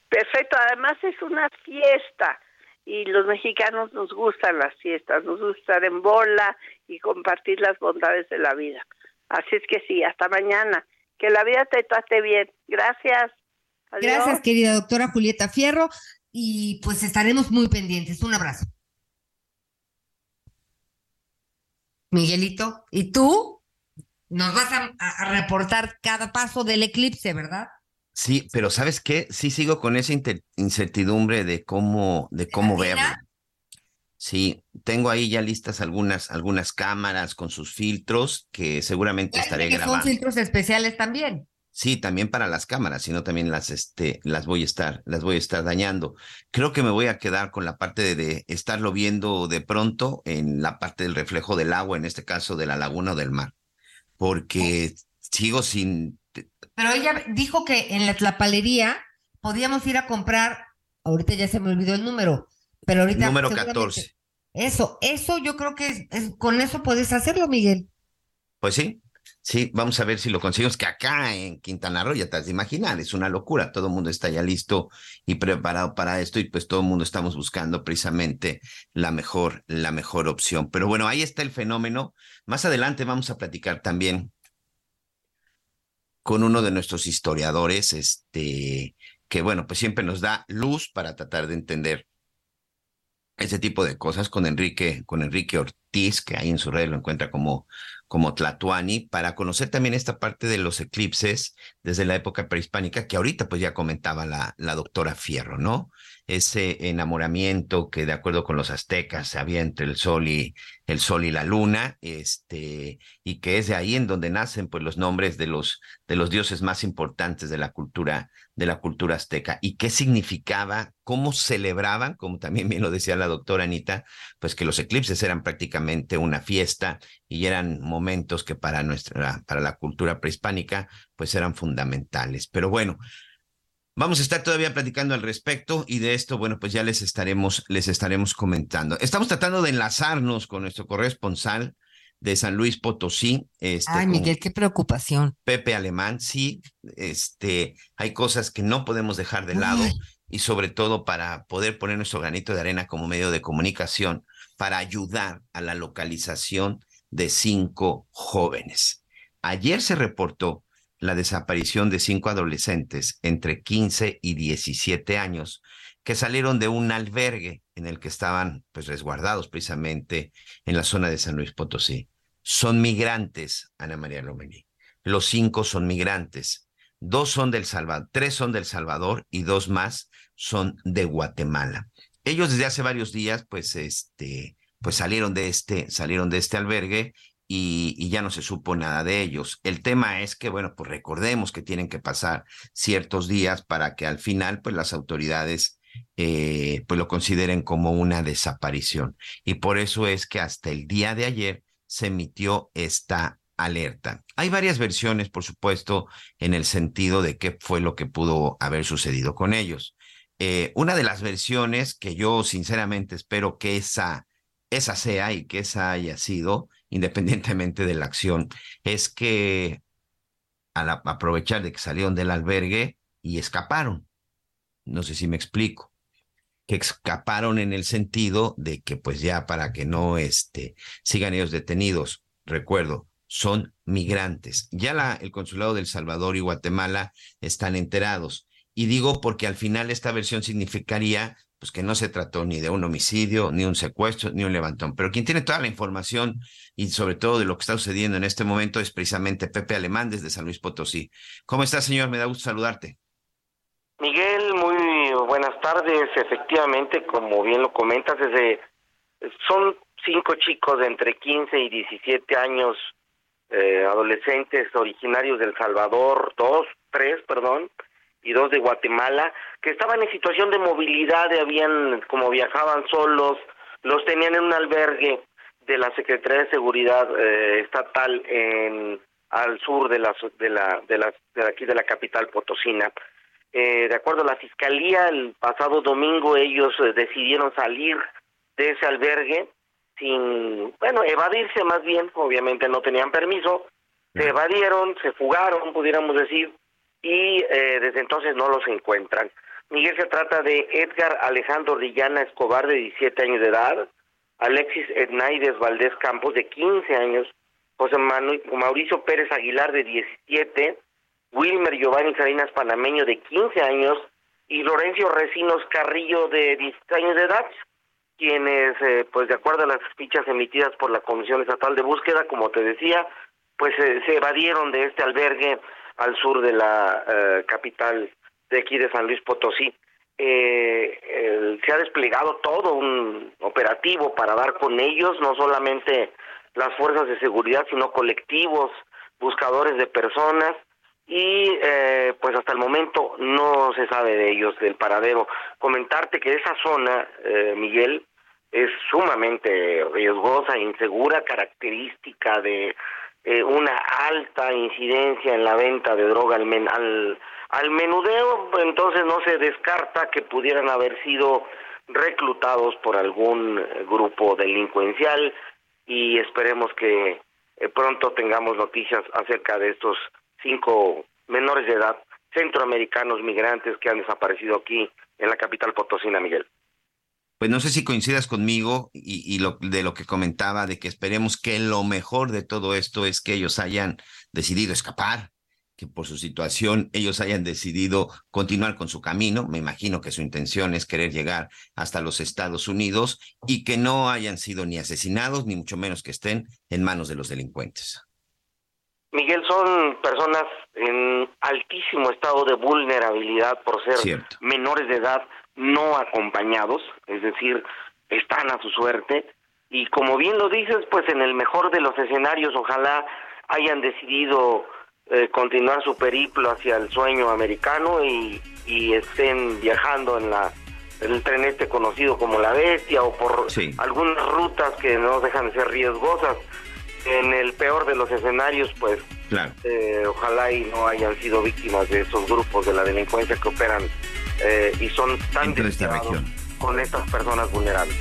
Perfecto, además es una fiesta y los mexicanos nos gustan las fiestas, nos gusta estar en bola y compartir las bondades de la vida. Así es que sí, hasta mañana. Que la vida te trate bien. Gracias. Gracias, querida doctora Julieta Fierro. Y pues estaremos muy pendientes. Un abrazo. Miguelito, ¿y tú? Nos vas a, a reportar cada paso del eclipse, ¿verdad? Sí, pero ¿sabes qué? Sí sigo con esa incertidumbre de cómo, de cómo verlo. Sí, tengo ahí ya listas algunas, algunas cámaras con sus filtros que seguramente estaré grabando. Son filtros especiales también. Sí, también para las cámaras, sino también las, este, las voy a estar, las voy a estar dañando. Creo que me voy a quedar con la parte de, de, estarlo viendo de pronto en la parte del reflejo del agua, en este caso de la laguna o del mar, porque sigo sin. Pero ella dijo que en la tlapalería podíamos ir a comprar, ahorita ya se me olvidó el número, pero ahorita. Número 14. Eso, eso yo creo que es, con eso puedes hacerlo, Miguel. Pues sí, Sí, vamos a ver si lo conseguimos, que acá en Quintana Roo, ya te has de imaginar, es una locura, todo el mundo está ya listo y preparado para esto y pues todo el mundo estamos buscando precisamente la mejor, la mejor opción. Pero bueno, ahí está el fenómeno. Más adelante vamos a platicar también con uno de nuestros historiadores, este, que bueno, pues siempre nos da luz para tratar de entender ese tipo de cosas con Enrique, con Enrique Ortiz, que ahí en su red lo encuentra como como Tlatuani, para conocer también esta parte de los eclipses desde la época prehispánica, que ahorita pues ya comentaba la, la doctora Fierro, ¿no? Ese enamoramiento que de acuerdo con los aztecas había entre el sol y el sol y la luna, este, y que es de ahí en donde nacen pues los nombres de los, de los dioses más importantes de la cultura, de la cultura azteca, y qué significaba, cómo celebraban, como también bien lo decía la doctora Anita, pues que los eclipses eran prácticamente una fiesta y eran momentos que para nuestra, para la cultura prehispánica, pues eran fundamentales. Pero bueno, Vamos a estar todavía platicando al respecto y de esto, bueno, pues ya les estaremos, les estaremos comentando. Estamos tratando de enlazarnos con nuestro corresponsal de San Luis Potosí. Este, Ay, Miguel, qué preocupación. Pepe Alemán, sí, este, hay cosas que no podemos dejar de lado y sobre todo para poder poner nuestro granito de arena como medio de comunicación para ayudar a la localización de cinco jóvenes. Ayer se reportó la desaparición de cinco adolescentes entre 15 y 17 años que salieron de un albergue en el que estaban pues resguardados precisamente en la zona de San Luis Potosí. Son migrantes, Ana María Lomelí. Los cinco son migrantes. Dos son del Salvador, tres son del Salvador y dos más son de Guatemala. Ellos desde hace varios días pues este pues salieron de este salieron de este albergue y, ya no se supo nada de ellos. El tema es que, bueno, pues recordemos que tienen que pasar ciertos días para que al final, pues las autoridades, eh, pues lo consideren como una desaparición. Y por eso es que hasta el día de ayer se emitió esta alerta. Hay varias versiones, por supuesto, en el sentido de qué fue lo que pudo haber sucedido con ellos. Eh, una de las versiones que yo sinceramente espero que esa, esa sea y que esa haya sido, independientemente de la acción, es que al aprovechar de que salieron del albergue y escaparon. No sé si me explico. Que escaparon en el sentido de que, pues ya para que no este, sigan ellos detenidos, recuerdo, son migrantes. Ya la, el consulado del Salvador y Guatemala están enterados. Y digo porque al final esta versión significaría pues que no se trató ni de un homicidio, ni un secuestro, ni un levantón. Pero quien tiene toda la información y sobre todo de lo que está sucediendo en este momento es precisamente Pepe Alemán desde San Luis Potosí. ¿Cómo está, señor? Me da gusto saludarte. Miguel, muy buenas tardes. Efectivamente, como bien lo comentas, desde, son cinco chicos de entre 15 y 17 años, eh, adolescentes originarios del Salvador, dos, tres, perdón, y dos de Guatemala, que estaban en situación de movilidad, habían, como viajaban solos, los tenían en un albergue de la Secretaría de Seguridad eh, Estatal en al sur de la de la de la de aquí de la capital potosina. Eh, de acuerdo a la fiscalía, el pasado domingo ellos eh, decidieron salir de ese albergue sin, bueno, evadirse más bien, obviamente no tenían permiso, se evadieron, se fugaron, pudiéramos decir, y eh, desde entonces no los encuentran. Miguel se trata de Edgar Alejandro Rillana Escobar, de 17 años de edad, Alexis Ednaides Valdés Campos, de 15 años, José Mauricio Pérez Aguilar, de 17, Wilmer Giovanni Salinas Panameño de 15 años y Lorenzo Recinos Carrillo de 16 años de edad, quienes, eh, pues de acuerdo a las fichas emitidas por la Comisión Estatal de Búsqueda, como te decía, pues eh, se evadieron de este albergue al sur de la eh, capital de aquí de San Luis Potosí. Eh, se ha desplegado todo un operativo para dar con ellos, no solamente las fuerzas de seguridad, sino colectivos, buscadores de personas, y eh, pues hasta el momento no se sabe de ellos, del paradero. Comentarte que esa zona, eh, Miguel, es sumamente riesgosa, insegura, característica de eh, una alta incidencia en la venta de droga al, al, al menudeo, entonces no se descarta que pudieran haber sido reclutados por algún grupo delincuencial y esperemos que pronto tengamos noticias acerca de estos cinco menores de edad centroamericanos migrantes que han desaparecido aquí en la capital potosina, Miguel. Pues no sé si coincidas conmigo y, y lo, de lo que comentaba, de que esperemos que lo mejor de todo esto es que ellos hayan decidido escapar, que por su situación ellos hayan decidido continuar con su camino. Me imagino que su intención es querer llegar hasta los Estados Unidos y que no hayan sido ni asesinados, ni mucho menos que estén en manos de los delincuentes. Miguel, son personas en altísimo estado de vulnerabilidad por ser menores de edad no acompañados, es decir, están a su suerte. Y como bien lo dices, pues en el mejor de los escenarios, ojalá hayan decidido eh, continuar su periplo hacia el sueño americano y, y estén viajando en la el tren este conocido como la bestia o por algunas rutas que no dejan de ser riesgosas. En el peor de los escenarios, pues eh, ojalá y no hayan sido víctimas de esos grupos de la delincuencia que operan eh, y son tan con estas personas vulnerables.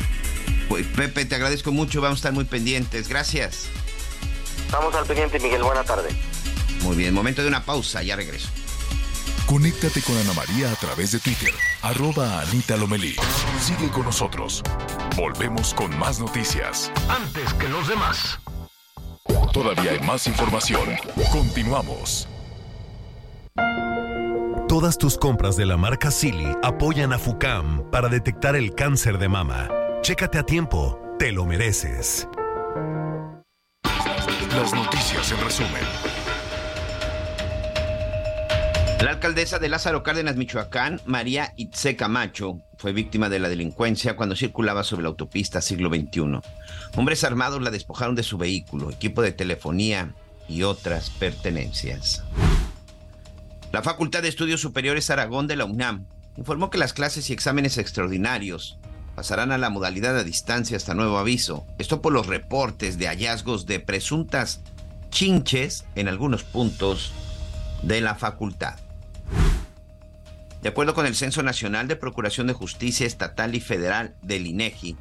Pues Pepe, te agradezco mucho, vamos a estar muy pendientes, gracias. Estamos al pendiente, Miguel, buena tarde. Muy bien, momento de una pausa, ya regreso. Conéctate con Ana María a través de Twitter, arroba Anita Lomelí. Sigue con nosotros. Volvemos con más noticias. Antes que los demás. Todavía hay más información. Continuamos. Todas tus compras de la marca Silly apoyan a FUCAM para detectar el cáncer de mama. Chécate a tiempo, te lo mereces. Las noticias en resumen. La alcaldesa de Lázaro Cárdenas, Michoacán, María Itze Camacho, fue víctima de la delincuencia cuando circulaba sobre la autopista siglo XXI. Hombres armados la despojaron de su vehículo, equipo de telefonía y otras pertenencias. La Facultad de Estudios Superiores Aragón de la UNAM informó que las clases y exámenes extraordinarios pasarán a la modalidad a distancia hasta nuevo aviso. Esto por los reportes de hallazgos de presuntas chinches en algunos puntos de la facultad. De acuerdo con el Censo Nacional de Procuración de Justicia Estatal y Federal del INEGI,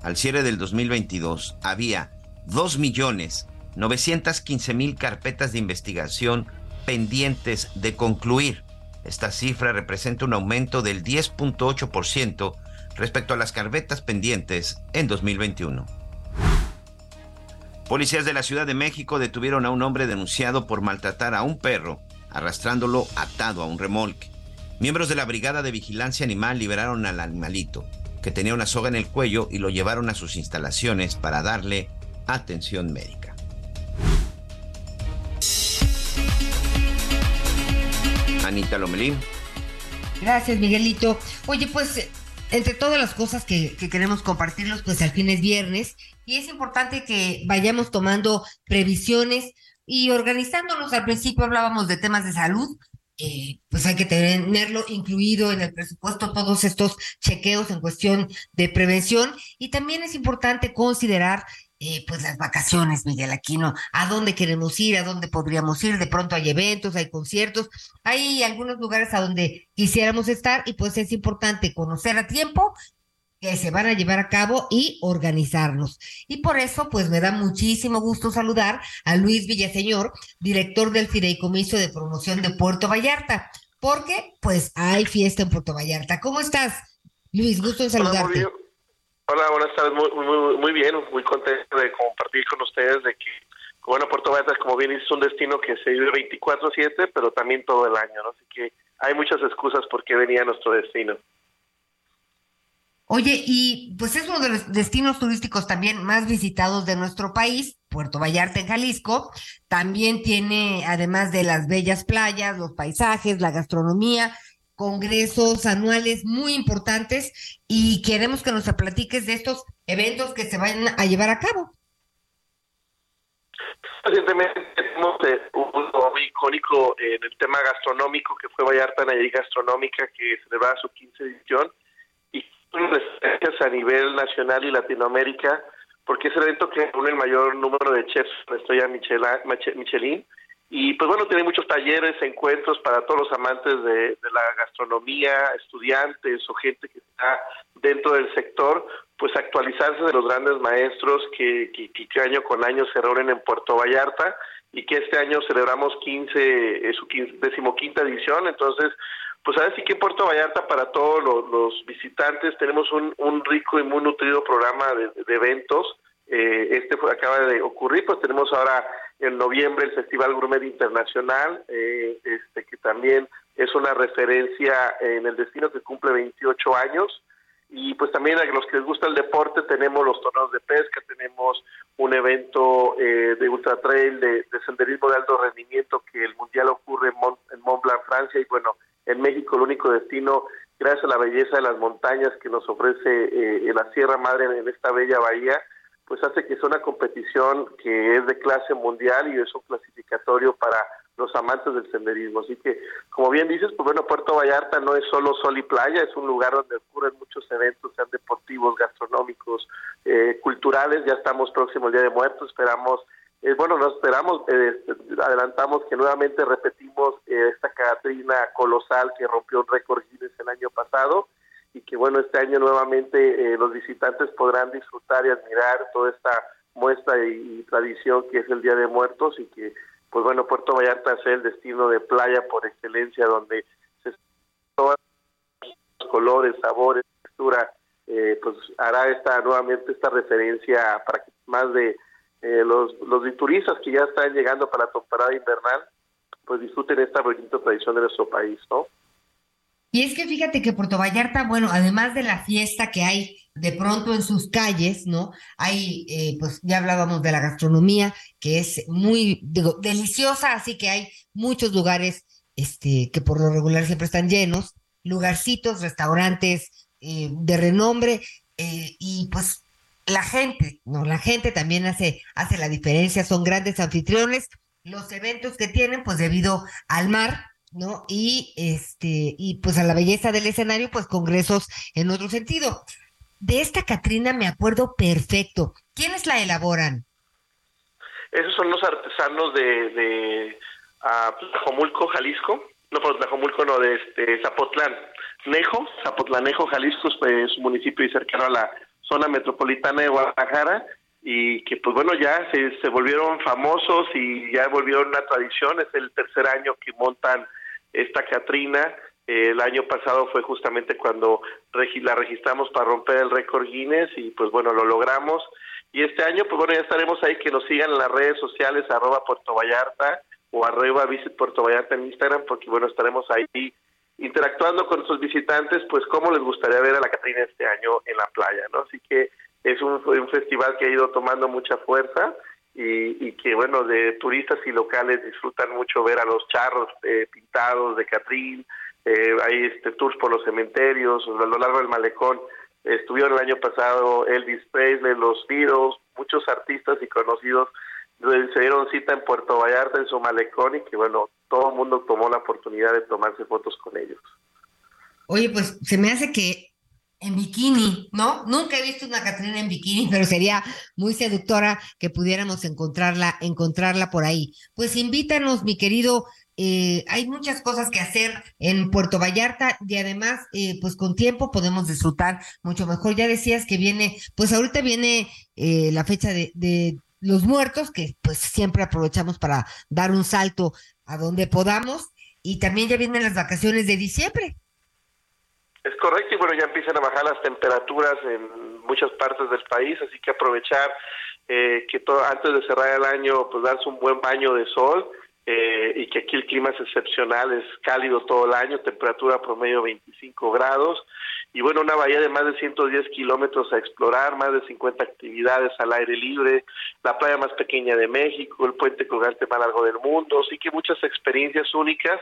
al cierre del 2022 había 2.915.000 carpetas de investigación pendientes de concluir. Esta cifra representa un aumento del 10.8% respecto a las carpetas pendientes en 2021. Policías de la Ciudad de México detuvieron a un hombre denunciado por maltratar a un perro, arrastrándolo atado a un remolque. Miembros de la Brigada de Vigilancia Animal liberaron al animalito, que tenía una soga en el cuello, y lo llevaron a sus instalaciones para darle atención médica. Anita Lomelín. Gracias, Miguelito. Oye, pues entre todas las cosas que, que, queremos compartirlos, pues al fin es viernes y es importante que vayamos tomando previsiones y organizándonos. Al principio hablábamos de temas de salud, eh, pues hay que tenerlo incluido en el presupuesto todos estos chequeos en cuestión de prevención y también es importante considerar eh, pues las vacaciones, Miguel Aquino, a dónde queremos ir, a dónde podríamos ir, de pronto hay eventos, hay conciertos, hay algunos lugares a donde quisiéramos estar y pues es importante conocer a tiempo que se van a llevar a cabo y organizarnos. Y por eso, pues me da muchísimo gusto saludar a Luis Villaseñor, director del Fideicomiso de Promoción de Puerto Vallarta, porque pues hay fiesta en Puerto Vallarta. ¿Cómo estás, Luis? Gusto en saludarte. Hola, Hola, buenas tardes. Muy, muy, bien, muy contento de compartir con ustedes de que, bueno, Puerto Vallarta, como bien es un destino que se vive 24/7, pero también todo el año, ¿no? Así que hay muchas excusas por qué venía a nuestro destino. Oye, y pues es uno de los destinos turísticos también más visitados de nuestro país, Puerto Vallarta en Jalisco. También tiene, además de las bellas playas, los paisajes, la gastronomía, congresos anuales muy importantes y queremos que nos platiques de estos eventos que se van a llevar a cabo. Recientemente tenemos eh, un muy icónico en el tema gastronómico que fue Vallarta Nayarit Gastronómica que celebraba su 15 edición y referencias a nivel nacional y Latinoamérica porque es el evento que reúne el mayor número de chefs de la estrella Michelin y pues bueno, tiene muchos talleres, encuentros para todos los amantes de, la gastronomía, estudiantes o gente que está dentro del sector, pues actualizarse de los grandes maestros que, que, año con año se reúnen en Puerto Vallarta y que este año celebramos 15, eh, su decimoquinta edición, entonces pues a ver si que en Puerto Vallarta para todos los, visitantes tenemos un, un, rico y muy nutrido programa de, eventos. Eh, este acaba de ocurrir, pues tenemos ahora en noviembre el Festival Gourmet Internacional, eh, este, que también es una referencia en el destino que cumple 28 años. Y pues también a los que les gusta el deporte tenemos los torneos de pesca, tenemos un evento eh, de ultra trail, de, senderismo de alto rendimiento que el mundial ocurre en Mont, Blanc, Francia. Y bueno, en México el único destino, gracias a la belleza de las montañas que nos ofrece eh, la Sierra Madre en esta bella bahía, pues hace que sea una competición que es de clase mundial y es un clasificatorio para los amantes del senderismo. Así que, como bien dices, pues bueno, Puerto Vallarta no es solo sol y playa, es un lugar donde ocurren muchos eventos, sean deportivos, gastronómicos, eh, culturales. Ya estamos próximos al Día de Muertos, esperamos, eh, bueno, nos esperamos, eh, adelantamos que nuevamente repetimos esta Catrina colosal que rompió un récord Guinness el año pasado y que bueno, este año nuevamente eh, los visitantes podrán disfrutar y admirar toda esta muestra y, tradición que es el Día de Muertos y que pues bueno, Puerto Vallarta es el destino de playa por excelencia donde se todos los colores, sabores, textura, eh, pues hará esta nuevamente esta referencia para que más de eh, los, los turistas que ya están llegando para la temporada invernal, pues disfruten esta bonita tradición de nuestro país, ¿no? Y es que fíjate que Puerto Vallarta, bueno, además de la fiesta que hay de pronto en sus calles, ¿no? Hay, eh, pues ya hablábamos de la gastronomía, que es muy, digo, deliciosa, así que hay muchos lugares, este, que por lo regular siempre están llenos, lugarcitos, restaurantes eh, de renombre, eh, y pues la gente, ¿no? La gente también hace, hace la diferencia, son grandes anfitriones, los eventos que tienen, pues debido al mar, ¿no? Y este, y pues a la belleza del escenario, pues congresos en otro sentido. De esta Catrina me acuerdo perfecto. ¿Quiénes la elaboran? Esos son los artesanos de, de Tlajomulco, Jalisco. No, pues Tlajomulco no, de este, Zapotlán. Nejo, Zapotlanejo, Jalisco, es pues, un municipio y cercano a la zona metropolitana de Guadalajara y que pues bueno ya se, se volvieron famosos y ya volvieron una tradición, es el tercer año que montan esta Catrina. Eh, el año pasado fue justamente cuando la registramos para romper el récord Guinness y pues bueno, lo logramos. Y este año, pues bueno, ya estaremos ahí, que nos sigan en las redes sociales, arroba Puerto Vallarta o arroba Visit Puerto Vallarta en Instagram, porque bueno, estaremos ahí interactuando con nuestros visitantes, pues cómo les gustaría ver a la Catrina este año en la playa, ¿no? Así que es un festival que ha ido tomando mucha fuerza y, que bueno de turistas y locales disfrutan mucho ver a los charros eh, pintados de Catrín eh, hay este tours por los cementerios a lo largo del malecón. Estuvieron el año pasado Elvis Presley los Beatles muchos artistas y conocidos se dieron cita en Puerto Vallarta en su malecón y que bueno todo el mundo tomó la oportunidad de tomarse fotos con ellos. Oye, pues se me hace que en bikini, ¿no? Nunca he visto una Catrina en bikini, pero sería muy seductora que pudiéramos encontrarla, encontrarla por ahí. Pues invítanos, mi querido. Eh, hay muchas cosas que hacer en Puerto Vallarta y además, eh, pues con tiempo podemos disfrutar mucho mejor. Ya decías que viene, pues ahorita viene eh, la fecha de, de los muertos, que pues siempre aprovechamos para dar un salto a donde podamos. Y también ya vienen las vacaciones de diciembre. Es correcto, y bueno, ya empiezan a bajar las temperaturas en muchas partes del país, así que aprovechar eh, que todo, antes de cerrar el año, pues darse un buen baño de sol eh, y que aquí el clima es excepcional, es cálido todo el año, temperatura promedio 25 grados. Y bueno, una bahía de más de 110 kilómetros a explorar, más de 50 actividades al aire libre, la playa más pequeña de México, el puente colgante más largo del mundo, así que muchas experiencias únicas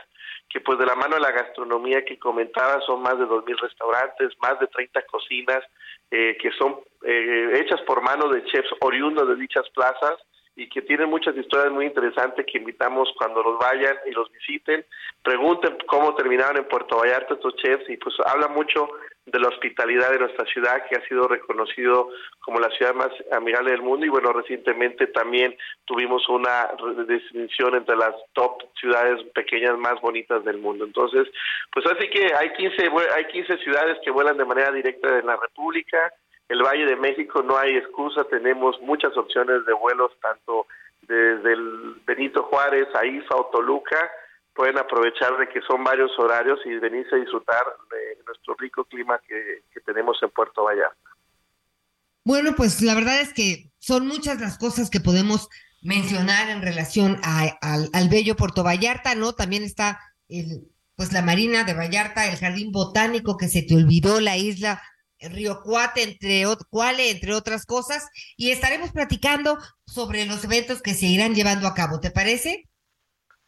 que pues de la mano de la gastronomía que comentaba son más de 2.000 restaurantes, más de 30 cocinas eh, que son eh, hechas por mano de chefs oriundos de dichas plazas y que tienen muchas historias muy interesantes que invitamos cuando los vayan y los visiten, pregunten cómo terminaron en Puerto Vallarta estos chefs y pues habla mucho de la hospitalidad de nuestra ciudad que ha sido reconocido como la ciudad más amigable del mundo. Y bueno recientemente también tuvimos una distinción entre las top ciudades pequeñas más bonitas del mundo. Entonces pues así que hay 15 hay 15 ciudades que vuelan de manera directa en la República el Valle de México no hay excusa, tenemos muchas opciones de vuelos, tanto desde el Benito Juárez a IFA o Toluca, pueden aprovechar de que son varios horarios y venirse a disfrutar de nuestro rico clima que, tenemos en Puerto Vallarta. Bueno, pues la verdad es que son muchas las cosas que podemos mencionar en relación al, bello Puerto Vallarta, ¿no? También está el, pues la Marina de Vallarta, el Jardín Botánico que se te olvidó, la isla Río Cuate, entre, Cuale, entre otras cosas, y estaremos platicando sobre los eventos que se irán llevando a cabo. ¿Te parece?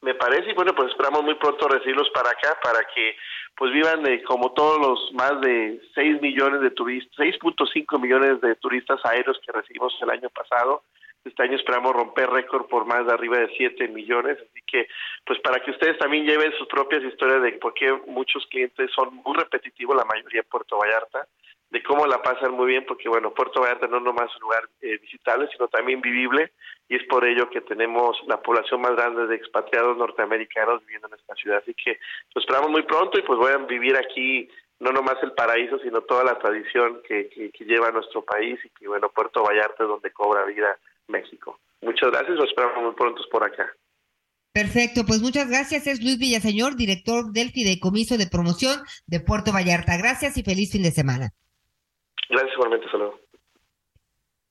Me parece, y bueno, pues esperamos muy pronto recibirlos para acá, para que pues vivan como todos los más de 6 millones de turistas, 6.5 millones de turistas aéreos que recibimos el año pasado. Este año esperamos romper récord por más de arriba de 7 millones, así que pues para que ustedes también lleven sus propias historias de por qué muchos clientes son muy repetitivos, la mayoría en Puerto Vallarta, de cómo la pasan muy bien, porque bueno, Puerto Vallarta no es nomás un lugar eh, visitable, sino también vivible, y es por ello que tenemos la población más grande de expatriados norteamericanos viviendo en esta ciudad. Así que los esperamos muy pronto y pues voy a vivir aquí no nomás el paraíso, sino toda la tradición que, que, lleva nuestro país y que bueno, Puerto Vallarta es donde cobra vida México. Muchas gracias, los esperamos muy pronto por acá. Perfecto, pues muchas gracias. Es Luis Villaseñor, director del Fideicomiso de Promoción de Puerto Vallarta. Gracias y feliz fin de semana. Gracias, igualmente, saludos.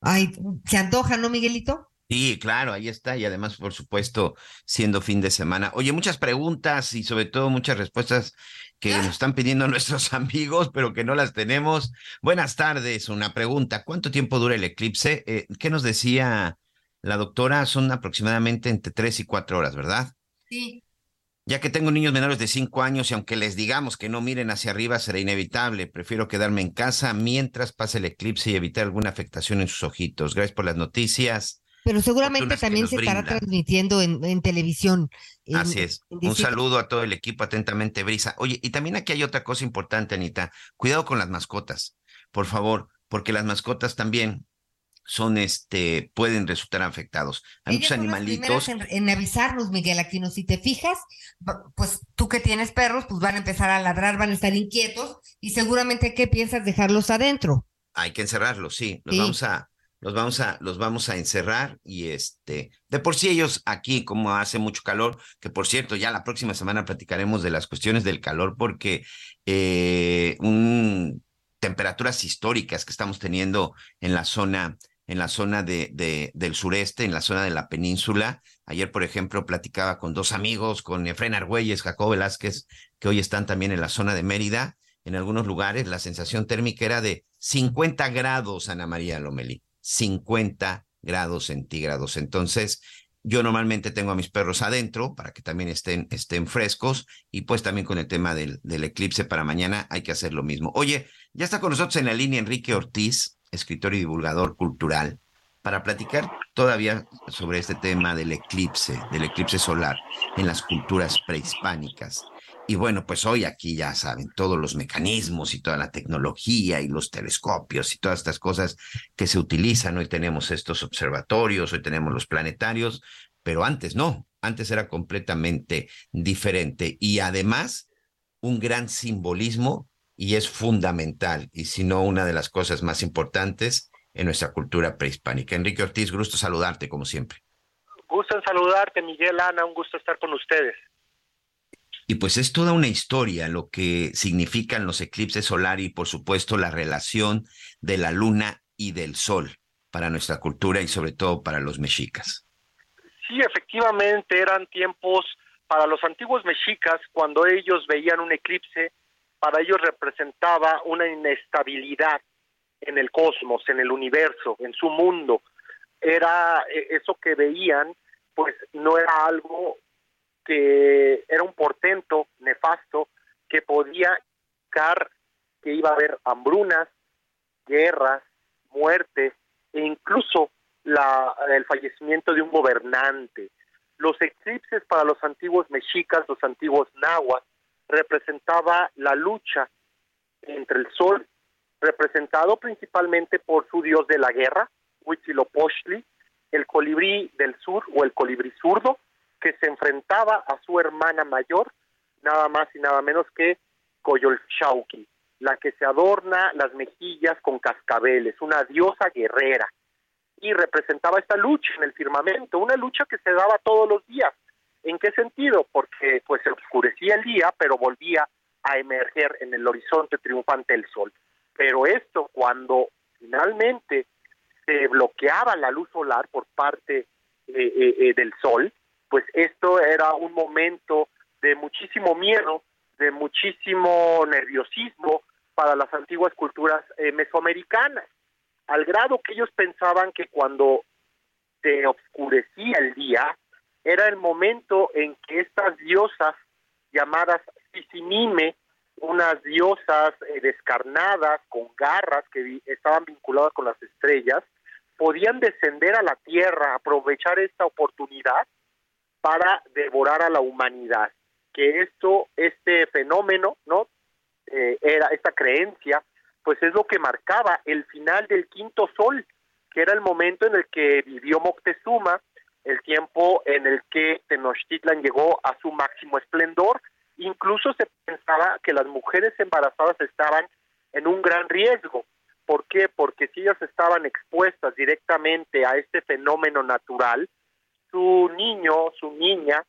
Ay, se antoja, ¿no, Miguelito? Sí, claro, ahí está. Y además, por supuesto, siendo fin de semana. Oye, muchas preguntas y sobre todo muchas respuestas que nos están pidiendo nuestros amigos, pero que no las tenemos. Buenas tardes. Una pregunta. ¿Cuánto tiempo dura el eclipse? Eh, ¿Qué nos decía la doctora? Son aproximadamente entre tres y cuatro horas, ¿verdad? Sí. Ya que tengo niños menores de cinco años y aunque les digamos que no miren hacia arriba será inevitable, prefiero quedarme en casa mientras pase el eclipse y evitar alguna afectación en sus ojitos. Gracias por las noticias. Pero seguramente también se estará transmitiendo en, televisión. Así es. Un saludo a todo el equipo atentamente, Brisa. Oye, y también aquí hay otra cosa importante, Anita. Cuidado con las mascotas, por favor, porque las mascotas también son este pueden resultar afectados. Hay muchos animalitos. En, avisarnos, Miguel Aquino, si te fijas, pues tú que tienes perros, pues van a empezar a ladrar, van a estar inquietos y seguramente qué piensas dejarlos adentro. Hay que encerrarlos, sí. Los vamos a los vamos a los vamos a encerrar y este de por sí ellos aquí como hace mucho calor, que por cierto ya la próxima semana platicaremos de las cuestiones del calor porque eh, un temperaturas históricas que estamos teniendo en la zona en la zona de, del sureste, en la zona de la península. Ayer, por ejemplo, platicaba con dos amigos, con Efren Argüelles, Jacob Velázquez, que hoy están también en la zona de Mérida. En algunos lugares la sensación térmica era de 50 grados, Ana María Lomelí, 50 grados centígrados. Entonces, yo normalmente tengo a mis perros adentro para que también estén, estén frescos y pues también con el tema del, del eclipse para mañana hay que hacer lo mismo. Oye, ya está con nosotros en la línea Enrique Ortiz, escritor y divulgador cultural, para platicar todavía sobre este tema del eclipse, del eclipse solar en las culturas prehispánicas. Y bueno, pues hoy aquí ya saben todos los mecanismos y toda la tecnología y los telescopios y todas estas cosas que se utilizan. Hoy tenemos estos observatorios, hoy tenemos los planetarios, pero antes no, antes era completamente diferente y además un gran simbolismo y es fundamental, y si no una de las cosas más importantes en nuestra cultura prehispánica. Enrique Ortiz, gusto saludarte como siempre. Gusto en saludarte, Miguel Ana, un gusto estar con ustedes. Y pues es toda una historia lo que significan los eclipses solares y por supuesto la relación de la luna y del sol para nuestra cultura y sobre todo para los mexicas. Sí, efectivamente eran tiempos para los antiguos mexicas cuando ellos veían un eclipse, para ellos representaba una inestabilidad en el cosmos, en el universo, en su mundo. Era eh, eso que veían, pues no era algo que era un portento nefasto que podía indicar que iba a haber hambrunas, guerras, muerte e incluso la, el fallecimiento de un gobernante. Los eclipses para los antiguos mexicas, los antiguos nahuas, representaba la lucha entre el sol, representado principalmente por su dios de la guerra, Huitzilopochtli, el colibrí del sur o el colibrí zurdo, que se enfrentaba a su hermana mayor, nada más y nada menos que Coyolxauqui, la que se adorna las mejillas con cascabeles, una diosa guerrera, y representaba esta lucha en el firmamento, una lucha que se daba todos los días. ¿En qué sentido? Porque pues se oscurecía el día, pero volvía a emerger en el horizonte triunfante el sol. Pero esto cuando finalmente se bloqueaba la luz solar por parte eh, eh, eh, del sol, pues esto era un momento de muchísimo miedo, de muchísimo nerviosismo para las antiguas culturas mesoamericanas, al grado que ellos pensaban que cuando se oscurecía el día, era el momento en que estas diosas llamadas Sisinime, unas diosas descarnadas con garras que estaban vinculadas con las estrellas, podían descender a la tierra, aprovechar esta oportunidad para devorar a la humanidad. Que esto, este fenómeno, ¿no? Eh, era esta creencia, pues es lo que marcaba el final del quinto sol, que era el momento en el que vivió Moctezuma, el tiempo en el que Tenochtitlan llegó a su máximo esplendor. Incluso se pensaba que las mujeres embarazadas estaban en un gran riesgo. ¿Por qué? Porque si ellas estaban expuestas directamente a este fenómeno natural, su niño, su niña,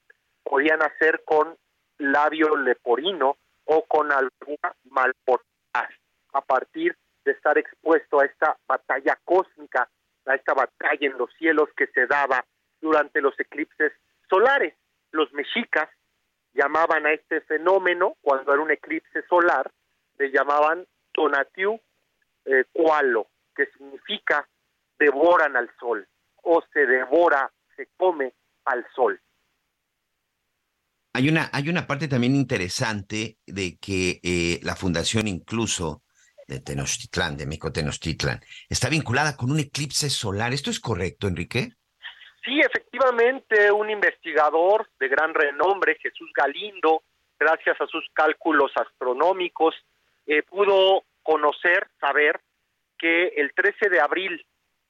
podía nacer con labio leporino o con alguna malportaz a partir de estar expuesto a esta batalla cósmica, a esta batalla en los cielos que se daba durante los eclipses solares. Los mexicas llamaban a este fenómeno, cuando era un eclipse solar, le llamaban Tonatiu eh, que significa devoran al sol o se devora se come al sol. Hay una, hay una parte también interesante de que eh, la fundación incluso de Tenochtitlán, de México Tenochtitlán, está vinculada con un eclipse solar. ¿Esto es correcto, Enrique? Sí, efectivamente, un investigador de gran renombre, Jesús Galindo, gracias a sus cálculos astronómicos, eh, pudo conocer, saber que el 13 de abril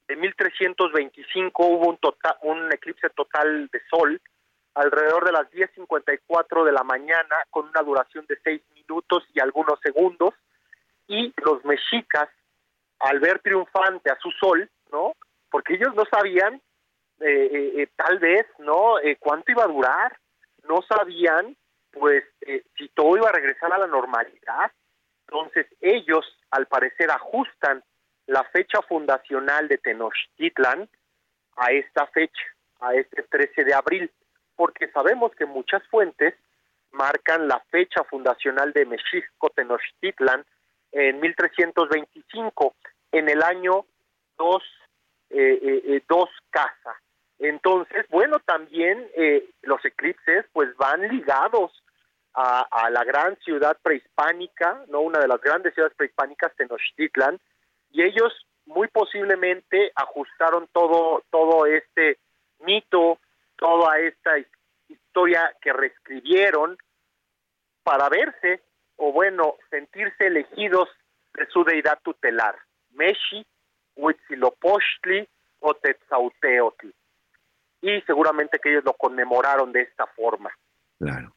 de 1325 hubo un, total, un eclipse total de sol alrededor de las 10.54 de la mañana con una duración de 6 minutos y algunos segundos y los mexicas al ver triunfante a su sol, ¿no? Porque ellos no sabían tal vez, ¿no? Eh, cuánto iba a durar, no sabían pues eh, si todo iba a regresar a la normalidad. Entonces ellos al parecer ajustan la fecha fundacional de Tenochtitlan a esta fecha, a este 13 de abril, porque sabemos que muchas fuentes marcan la fecha fundacional de Mexico Tenochtitlan en 1325, en el año 2, eh, eh, eh casa. Entonces, bueno, también eh, los eclipses pues van ligados a, la gran ciudad prehispánica, no una de las grandes ciudades prehispánicas, Tenochtitlan, y ellos muy posiblemente ajustaron todo todo este mito, toda esta historia que reescribieron para verse o bueno, sentirse elegidos de su deidad tutelar, Meshi, Huitzilopochtli o Tetzauteotl. Y seguramente que ellos lo conmemoraron de esta forma. Claro.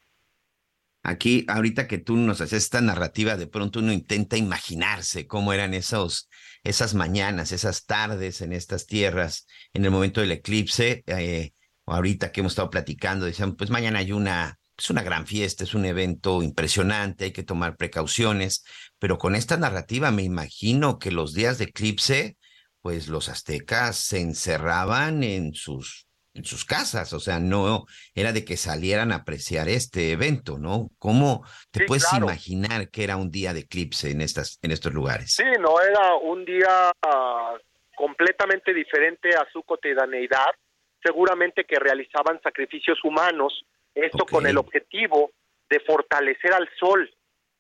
Aquí, ahorita que tú nos haces esta narrativa, de pronto uno intenta imaginarse cómo eran esos, esas mañanas, esas tardes en estas tierras, en el momento del eclipse. Eh, ahorita que hemos estado platicando, decían, pues mañana hay una es una gran fiesta, es un evento impresionante, hay que tomar precauciones, pero con esta narrativa me imagino que los días de eclipse, pues los aztecas se encerraban en sus en sus casas, o sea, no era de que salieran a apreciar este evento, ¿no? ¿Cómo te puedes imaginar que era un día de eclipse en estas en estos lugares? Sí, no era un día ah, completamente diferente a su cotidianeidad, seguramente que realizaban sacrificios humanos, esto con el objetivo de fortalecer al sol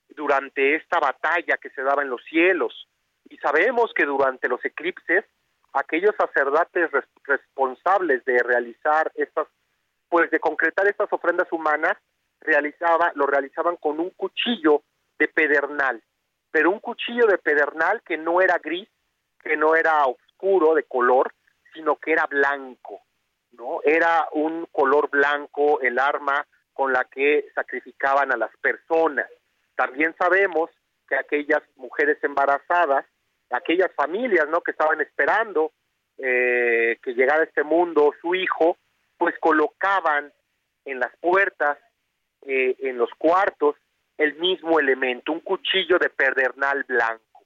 durante esta batalla que se daba en los cielos. Y sabemos que durante los eclipses aquellos sacerdotes responsables de realizar estas, pues de concretar estas ofrendas humanas, realizaba, lo realizaban con un cuchillo de pedernal, pero un cuchillo de pedernal que no era gris, que no era oscuro de color, sino que era blanco, ¿no? Era un color blanco el arma con la que sacrificaban a las personas. También sabemos que aquellas mujeres embarazadas aquellas familias no que estaban esperando eh, que llegara a este mundo su hijo pues colocaban en las puertas eh, en los cuartos el mismo elemento un cuchillo de pedernal blanco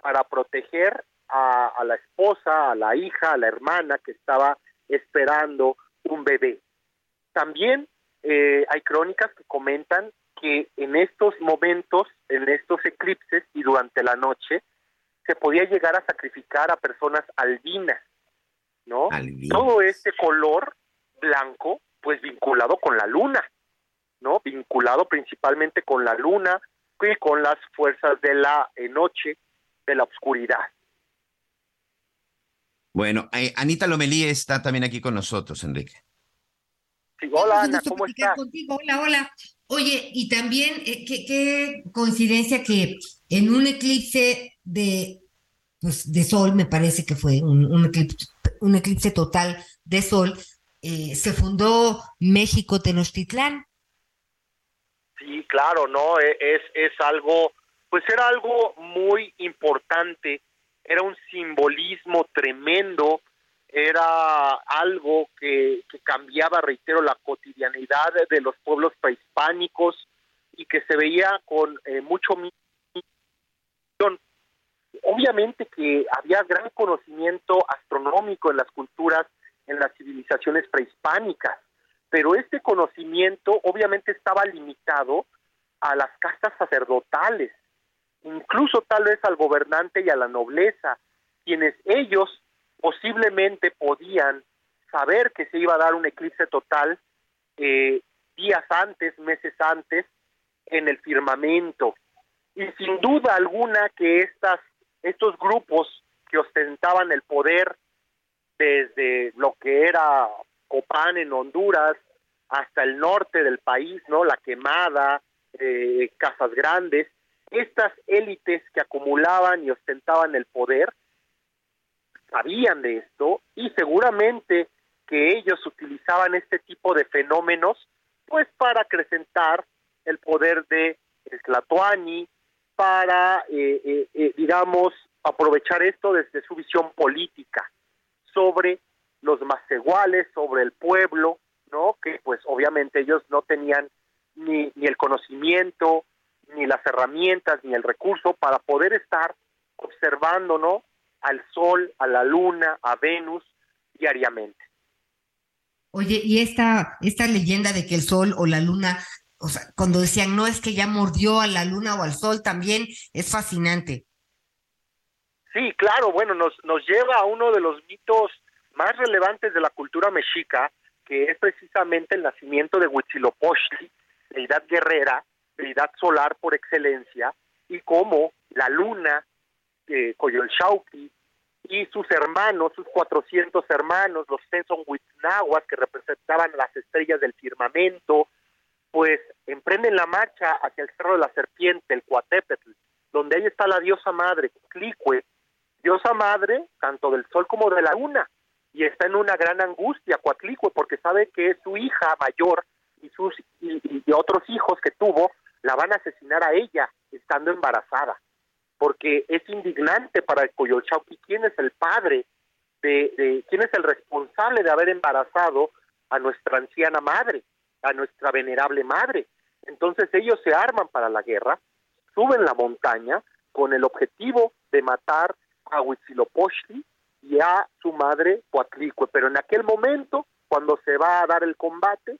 para proteger a, a la esposa a la hija a la hermana que estaba esperando un bebé. También eh, hay crónicas que comentan que en estos momentos, en estos eclipses y durante la noche, se podía llegar a sacrificar a personas albinas, ¿no? Todo este color blanco, pues vinculado con la luna, ¿no? Vinculado principalmente con la luna y con las fuerzas de la eh, noche, de la oscuridad. Bueno, eh, Anita Lomelí está también aquí con nosotros, Enrique. Sí, hola Ana, ¿cómo estás? Hola, hola. Oye, y también, eh, qué coincidencia que en un eclipse de, pues, de sol, me parece que fue un, eclipse, un eclipse total de sol, eh, se fundó México Tenochtitlán. Sí, claro, no, e, es, es algo, pues era algo muy importante, era un simbolismo tremendo, era algo que, que cambiaba, reitero, la cotidianidad de los pueblos prehispánicos y que se veía con eh, mucho obviamente que había gran conocimiento astronómico en las culturas, en las civilizaciones prehispánicas, pero este conocimiento obviamente estaba limitado a las castas sacerdotales, incluso tal vez al gobernante y a la nobleza, quienes ellos posiblemente podían saber que se iba a dar un eclipse total eh, días antes, meses antes, en el firmamento. Y sin duda alguna que estas estos grupos que ostentaban el poder desde lo que era Copán en Honduras hasta el norte del país, ¿no? La Quemada, eh, Casas Grandes, estas élites que acumulaban y ostentaban el poder sabían de esto y seguramente que ellos utilizaban este tipo de fenómenos pues para acrecentar el poder de Tlatoani, para, eh, eh, eh, digamos, aprovechar esto desde su visión política sobre los más iguales, sobre el pueblo, ¿no? Que pues obviamente ellos no tenían ni, ni el conocimiento, ni las herramientas, ni el recurso para poder estar observando, ¿no? Al sol, a la luna, a Venus diariamente. Oye, y esta, esta leyenda de que el sol o la luna o sea, cuando decían, no es que ya mordió a la luna o al sol, también es fascinante. Sí, claro, bueno, nos, nos lleva a uno de los mitos más relevantes de la cultura mexica, que es precisamente el nacimiento de Huitzilopochtli, deidad guerrera, deidad solar por excelencia, y cómo la luna, eh, Coyolxauqui, y sus hermanos, sus 400 hermanos, los Huitznahuas, que representaban las estrellas del firmamento, pues emprenden la marcha hacia el Cerro de la Serpiente, el Coatepetl, donde ahí está la diosa madre, Clicue, diosa madre tanto del sol como de la luna, y está en una gran angustia, Coatlicue, porque sabe que su hija mayor y sus y, otros hijos que tuvo la van a asesinar a ella estando embarazada, porque es indignante para el Coyolchauqui quién es el padre de, de quién es el responsable de haber embarazado a nuestra anciana madre a nuestra venerable madre. Entonces ellos se arman para la guerra, suben la montaña con el objetivo de matar a Huitzilopochtli y a su madre Coatlicue. Pero en aquel momento, cuando se va a dar el combate,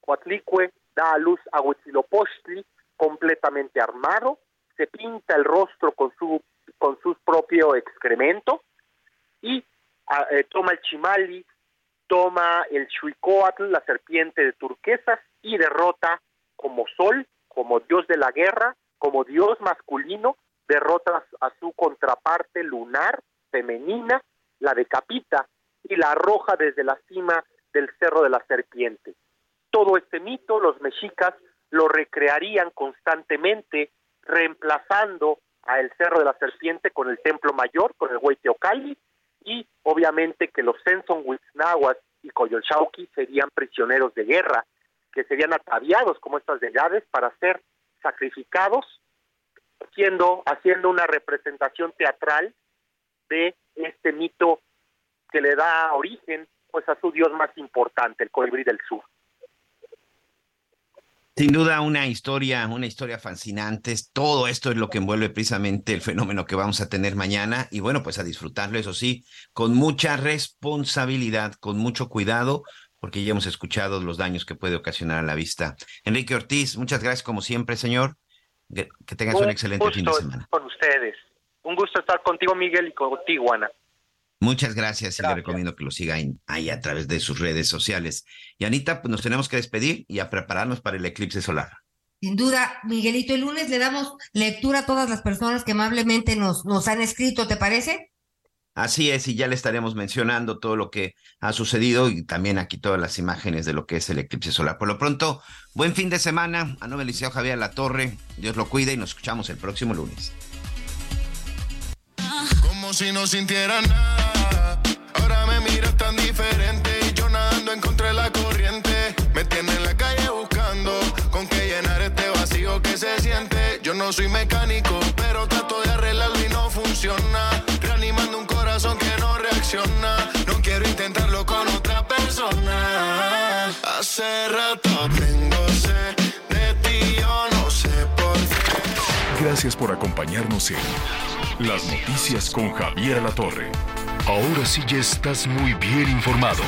Coatlicue da a luz a Huitzilopochtli completamente armado, se pinta el rostro con su con su propio excremento y ah, eh, toma el chimali, toma el chuicoatl, la serpiente de turquesas y derrota como sol, como dios de la guerra, como dios masculino, derrota a su contraparte lunar, femenina, la decapita y la arroja desde la cima del Cerro de la Serpiente. Todo este mito los mexicas lo recrearían constantemente, reemplazando a el Cerro de la Serpiente con el Templo Mayor, con el Huayteocalli, y obviamente que los Senson Huitznahuas y Coyolxauqui serían prisioneros de guerra, que serían ataviados como estas deidades para ser sacrificados, haciendo, haciendo una representación teatral de este mito que le da origen pues a su dios más importante, el colibrí del sur. Sin duda una historia, una historia fascinante. Todo esto es lo que envuelve precisamente el fenómeno que vamos a tener mañana y bueno, pues a disfrutarlo, eso sí, con mucha responsabilidad, con mucho cuidado, porque ya hemos escuchado los daños que puede ocasionar a la vista. Enrique Ortiz, muchas gracias como siempre, señor. Que tengas un, excelente fin de semana. Con ustedes. Un gusto estar contigo, Miguel, y contigo, Ana. Muchas gracias y le recomiendo que lo sigan ahí a través de sus redes sociales. Y Anita, pues nos tenemos que despedir y a prepararnos para el eclipse solar. Sin duda, Miguelito, el lunes le damos lectura a todas las personas que amablemente nos, nos han escrito, ¿te parece? Así es, y ya le estaremos mencionando todo lo que ha sucedido y también aquí todas las imágenes de lo que es el eclipse solar. Por lo pronto, buen fin de semana. A nombre Liceo Javier La Torre, Dios lo cuide y nos escuchamos el próximo lunes. Si no sintiera nada. Ahora me miras tan diferente y yo nadando encontré la corriente. Me tiene en la calle buscando con qué llenar este vacío que se siente. Yo no soy mecánico, pero trato de arreglarlo y no funciona. Reanimando un corazón que no reacciona. No quiero intentarlo con otra persona. Hace rato tengo sed de ti, yo no sé por qué. Gracias por acompañarnos en Las Noticias con Javier La Torre. Ahora sí ya estás muy bien informado.